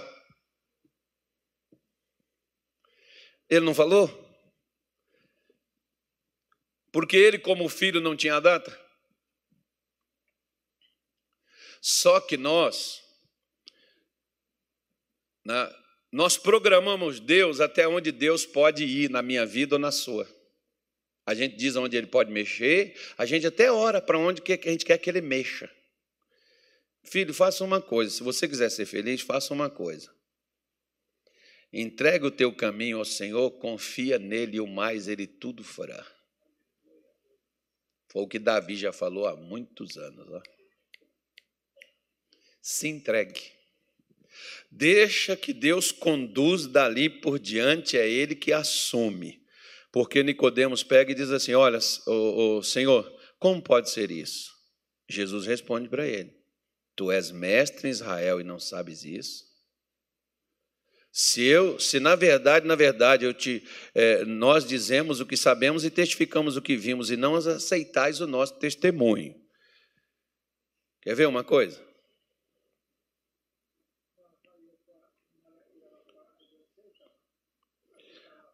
Ele não falou? Porque ele, como filho, não tinha data. Só que nós, né, nós programamos Deus até onde Deus pode ir na minha vida ou na sua. A gente diz onde ele pode mexer, a gente até ora para onde que a gente quer que ele mexa. Filho, faça uma coisa, se você quiser ser feliz, faça uma coisa. Entregue o teu caminho ao Senhor, confia nele e o mais ele tudo fará. Foi o que Davi já falou há muitos anos. Ó. Se entregue. Deixa que Deus conduz dali por diante, é Ele que assume. Porque Nicodemos pega e diz assim: Olha, o, Senhor, como pode ser isso? Jesus responde para ele: Tu és mestre em Israel e não sabes isso? Se eu, se na verdade, na verdade, eu te, é, nós dizemos o que sabemos e testificamos o que vimos e não aceitais o nosso testemunho. Quer ver uma coisa?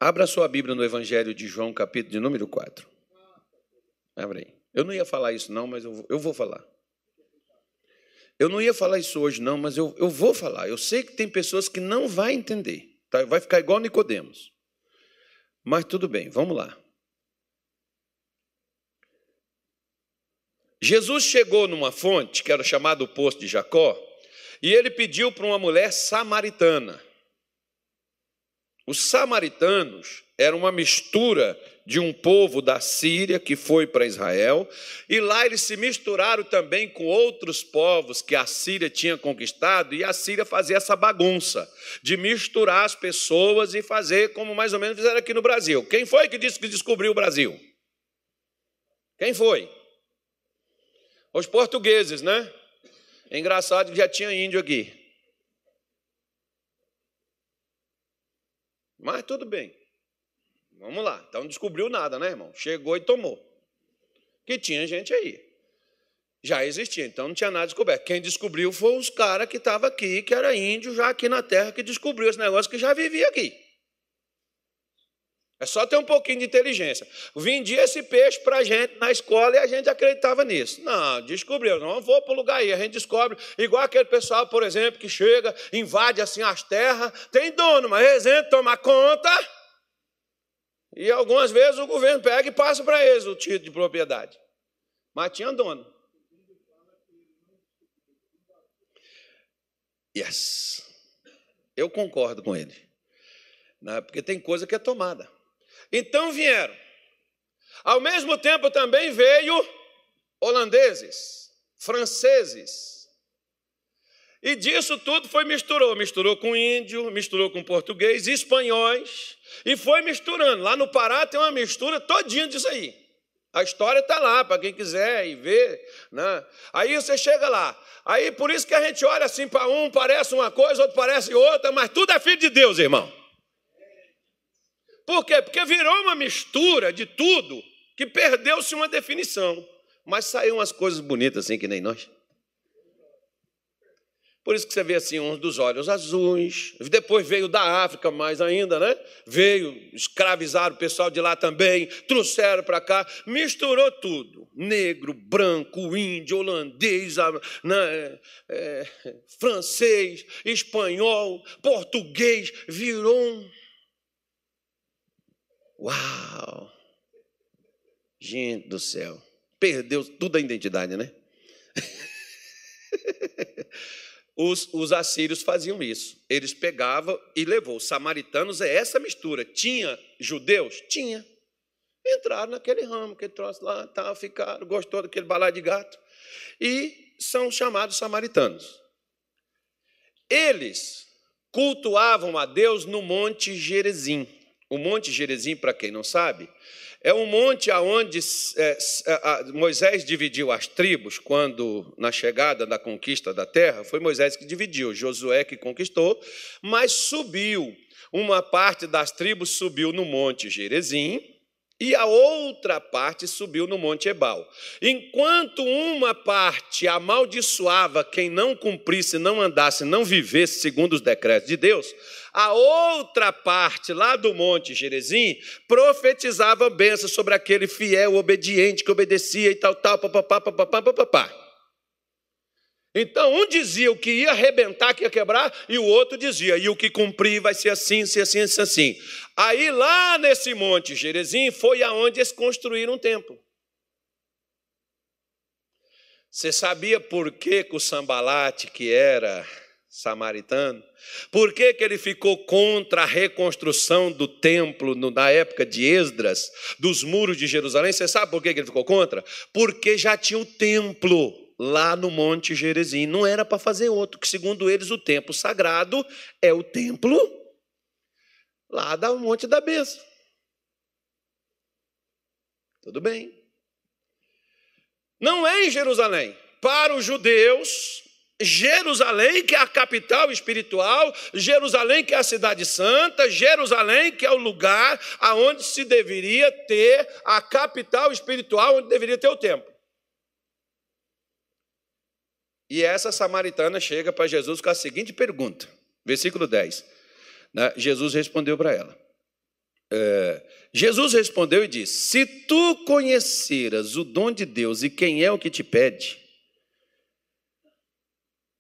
Abra sua Bíblia no Evangelho de João, capítulo de número 4. Abre aí. Eu não ia falar isso, não, mas eu, eu vou falar. Eu não ia falar isso hoje, não, mas eu, eu vou falar. Eu sei que tem pessoas que não vão entender. Tá? Vai ficar igual Nicodemos. Mas tudo bem, vamos lá. Jesus chegou numa fonte, que era chamado o Poço de Jacó, e ele pediu para uma mulher samaritana. Os samaritanos eram uma mistura de um povo da Síria que foi para Israel, e lá eles se misturaram também com outros povos que a Síria tinha conquistado, e a Síria fazia essa bagunça de misturar as pessoas e fazer como mais ou menos fizeram aqui no Brasil. Quem foi que disse que descobriu o Brasil? Quem foi? Os portugueses, né? É engraçado que já tinha índio aqui. Mas tudo bem. Vamos lá. Então descobriu nada, né, irmão? Chegou e tomou. Que tinha gente aí. Já existia, então não tinha nada descoberto. Quem descobriu foi os caras que estavam aqui, que era índio já aqui na terra, que descobriu esse negócio que já vivia aqui. É só ter um pouquinho de inteligência. Vendia esse peixe para a gente na escola e a gente acreditava nisso. Não, descobriu. Não vou para o lugar aí. A gente descobre, igual aquele pessoal, por exemplo, que chega, invade assim as terras, tem dono, mas eles entram, toma conta. E algumas vezes o governo pega e passa para eles o título de propriedade. Mas tinha dono. Yes. Eu concordo com ele. Né? Porque tem coisa que é tomada. Então vieram. Ao mesmo tempo também veio holandeses, franceses. E disso tudo foi misturou, misturou com índio, misturou com português, espanhóis, e foi misturando. Lá no Pará tem uma mistura todinha disso aí. A história está lá para quem quiser ir ver. Né? Aí você chega lá. Aí por isso que a gente olha assim para um, parece uma coisa, outro parece outra, mas tudo é filho de Deus, irmão. Por quê? Porque virou uma mistura de tudo que perdeu-se uma definição. Mas saiu umas coisas bonitas assim que nem nós. Por isso que você vê assim uns dos olhos azuis. Depois veio da África mais ainda, né? Veio, escravizaram o pessoal de lá também, trouxeram para cá, misturou tudo: negro, branco, índio, holandês, né? é, francês, espanhol, português, virou um Uau! Gente do céu. Perdeu tudo a identidade, né? Os, os, assírios faziam isso. Eles pegavam e levou. Os samaritanos é essa mistura. Tinha judeus? Tinha. Entraram naquele ramo, que troço lá, tá, ficaram, gostou daquele balai de gato. E são chamados samaritanos. Eles cultuavam a Deus no Monte Gerezim. O Monte Gerizim, para quem não sabe, é um monte aonde é, Moisés dividiu as tribos quando na chegada da conquista da terra, foi Moisés que dividiu, Josué que conquistou, mas subiu uma parte das tribos subiu no Monte Gerizim e a outra parte subiu no Monte Ebal. Enquanto uma parte amaldiçoava quem não cumprisse, não andasse, não vivesse segundo os decretos de Deus, a outra parte, lá do Monte Gerezim, profetizava bênção sobre aquele fiel, obediente, que obedecia e tal, tal, papapá, papapá, papapá. Então, um dizia o que ia arrebentar, que ia quebrar, e o outro dizia, e o que cumprir vai ser assim, ser assim, ser assim. Aí, lá nesse monte Gerezim, foi aonde eles construíram um templo. Você sabia por que, que o Sambalate, que era samaritano, por que, que ele ficou contra a reconstrução do templo na época de Esdras, dos muros de Jerusalém? Você sabe por que, que ele ficou contra? Porque já tinha o templo lá no Monte Gerezim. Não era para fazer outro, que segundo eles o templo sagrado é o templo lá do Monte da Bênção. Tudo bem. Não é em Jerusalém. Para os judeus, Jerusalém, que é a capital espiritual, Jerusalém, que é a cidade santa, Jerusalém, que é o lugar aonde se deveria ter a capital espiritual, onde deveria ter o templo. E essa samaritana chega para Jesus com a seguinte pergunta, versículo 10. Né? Jesus respondeu para ela. É, Jesus respondeu e disse: Se tu conheceras o dom de Deus e quem é o que te pede,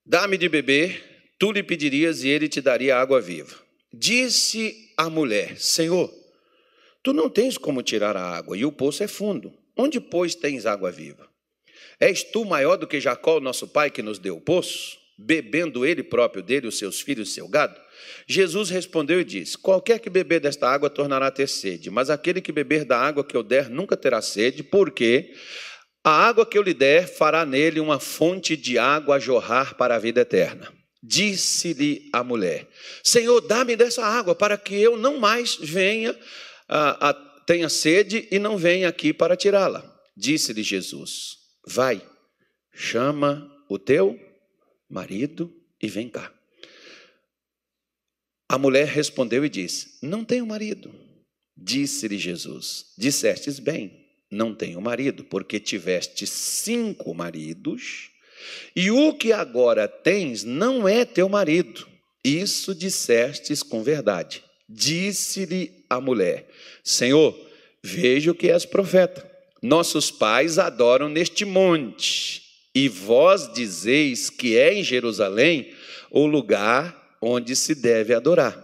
Dá-me de beber, tu lhe pedirias e ele te daria água viva. Disse a mulher: Senhor, tu não tens como tirar a água e o poço é fundo. Onde, pois, tens água viva? És tu maior do que Jacó, nosso pai, que nos deu o poço, bebendo ele próprio dele, os seus filhos e seu gado? Jesus respondeu e disse: Qualquer que beber desta água tornará a ter sede, mas aquele que beber da água que eu der nunca terá sede, porque a água que eu lhe der fará nele uma fonte de água a jorrar para a vida eterna. Disse-lhe a mulher: Senhor, dá-me dessa água para que eu não mais venha, a, a, tenha sede e não venha aqui para tirá-la. Disse-lhe Jesus: Vai, chama o teu marido e vem cá. A mulher respondeu e disse: Não tenho marido. Disse-lhe Jesus: Dissestes bem não tenho marido, porque tiveste cinco maridos, e o que agora tens não é teu marido. Isso dissestes com verdade. Disse-lhe a mulher: Senhor, vejo que és profeta. Nossos pais adoram neste monte, e vós dizeis que é em Jerusalém o lugar onde se deve adorar.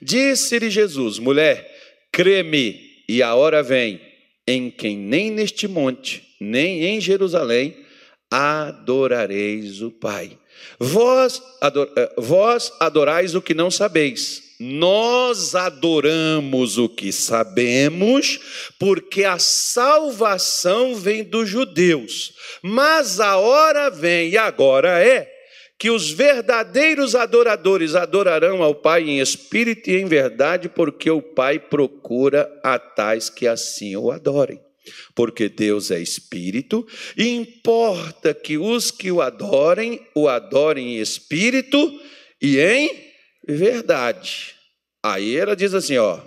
Disse-lhe Jesus: Mulher, crê-me, e a hora vem em quem nem neste monte, nem em Jerusalém adorareis o Pai. Vós, ador, eh, vós adorais o que não sabeis, nós adoramos o que sabemos, porque a salvação vem dos judeus. Mas a hora vem, e agora é, que os verdadeiros adoradores adorarão ao Pai em espírito e em verdade, porque o Pai procura a tais que assim o adorem. Porque Deus é espírito, e importa que os que o adorem, o adorem em espírito e em verdade. Aí ela diz assim, ó,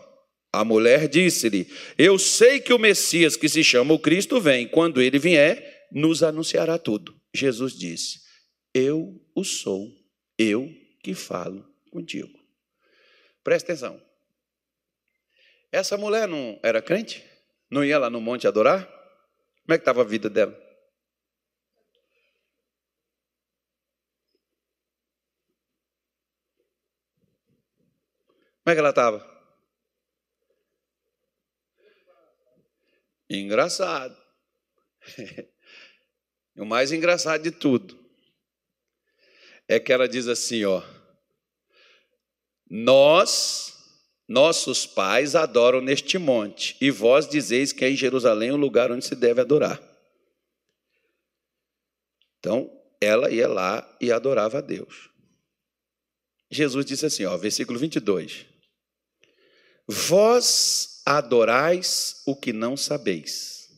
a mulher disse-lhe: Eu sei que o Messias, que se chama o Cristo, vem. Quando ele vier, nos anunciará tudo. Jesus disse: eu o sou, eu que falo contigo. Presta atenção. Essa mulher não era crente? Não ia lá no monte adorar? Como é que estava a vida dela? Como é que ela estava? Engraçado. o mais engraçado de tudo é que ela diz assim, ó: Nós, nossos pais adoram neste monte, e vós dizeis que é em Jerusalém o lugar onde se deve adorar. Então, ela ia lá e adorava a Deus. Jesus disse assim, ó, versículo 22. Vós adorais o que não sabeis.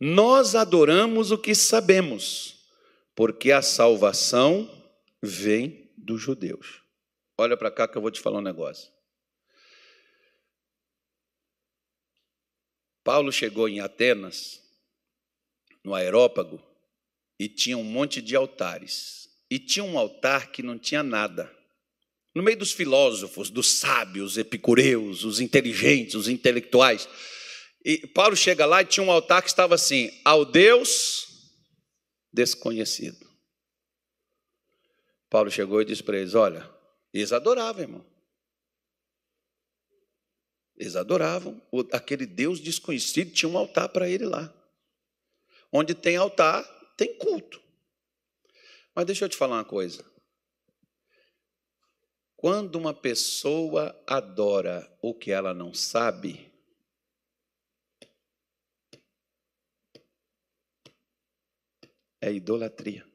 Nós adoramos o que sabemos porque a salvação vem dos judeus. Olha para cá que eu vou te falar um negócio. Paulo chegou em Atenas, no aerópago, e tinha um monte de altares. E tinha um altar que não tinha nada. No meio dos filósofos, dos sábios, epicureus, os inteligentes, os intelectuais. E Paulo chega lá e tinha um altar que estava assim: ao Deus desconhecido. Paulo chegou e disse para eles: Olha, eles adoravam, irmão. Eles adoravam. Aquele Deus desconhecido tinha um altar para ele lá. Onde tem altar, tem culto. Mas deixa eu te falar uma coisa. Quando uma pessoa adora o que ela não sabe, é idolatria.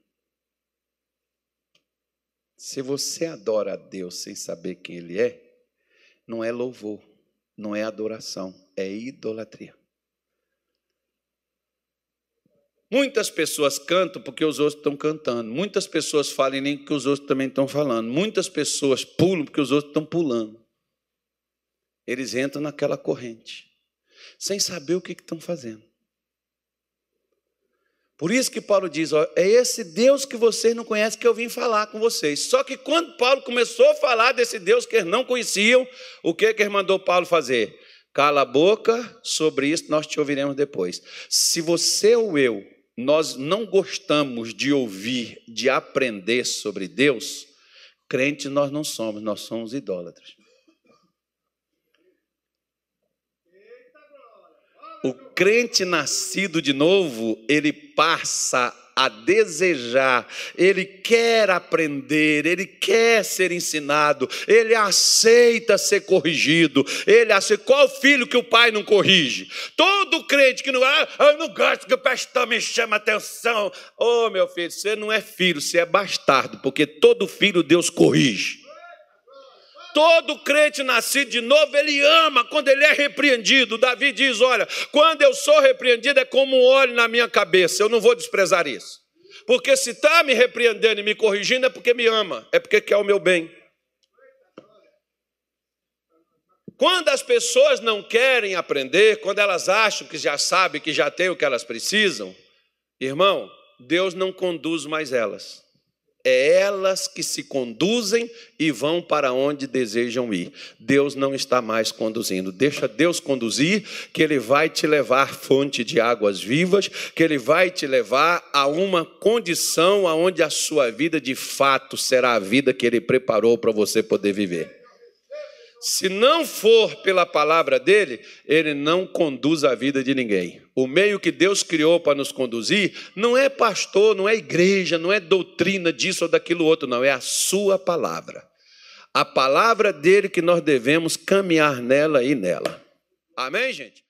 Se você adora a Deus sem saber quem Ele é, não é louvor, não é adoração, é idolatria. Muitas pessoas cantam porque os outros estão cantando. Muitas pessoas falam nem porque os outros também estão falando. Muitas pessoas pulam porque os outros estão pulando. Eles entram naquela corrente, sem saber o que estão fazendo. Por isso que Paulo diz: ó, é esse Deus que vocês não conhecem que eu vim falar com vocês. Só que quando Paulo começou a falar desse Deus que eles não conheciam, o que, que ele mandou Paulo fazer? Cala a boca, sobre isso nós te ouviremos depois. Se você ou eu, nós não gostamos de ouvir, de aprender sobre Deus, crentes nós não somos, nós somos idólatras. O crente nascido de novo, ele passa a desejar, ele quer aprender, ele quer ser ensinado, ele aceita ser corrigido, ele aceita. Qual filho que o pai não corrige? Todo crente que não ah, eu não gosto que o pastor me chama atenção. Ô oh, meu filho, você não é filho, você é bastardo, porque todo filho Deus corrige. Todo crente nascido de novo, ele ama quando ele é repreendido. Davi diz: Olha, quando eu sou repreendido é como um óleo na minha cabeça, eu não vou desprezar isso. Porque se está me repreendendo e me corrigindo é porque me ama, é porque quer o meu bem. Quando as pessoas não querem aprender, quando elas acham que já sabem, que já têm o que elas precisam, irmão, Deus não conduz mais elas é elas que se conduzem e vão para onde desejam ir. Deus não está mais conduzindo. Deixa Deus conduzir, que Ele vai te levar fonte de águas vivas, que Ele vai te levar a uma condição aonde a sua vida de fato será a vida que Ele preparou para você poder viver. Se não for pela palavra dele, ele não conduz a vida de ninguém. O meio que Deus criou para nos conduzir não é pastor, não é igreja, não é doutrina disso ou daquilo outro, não, é a sua palavra. A palavra dele que nós devemos caminhar nela e nela. Amém, gente?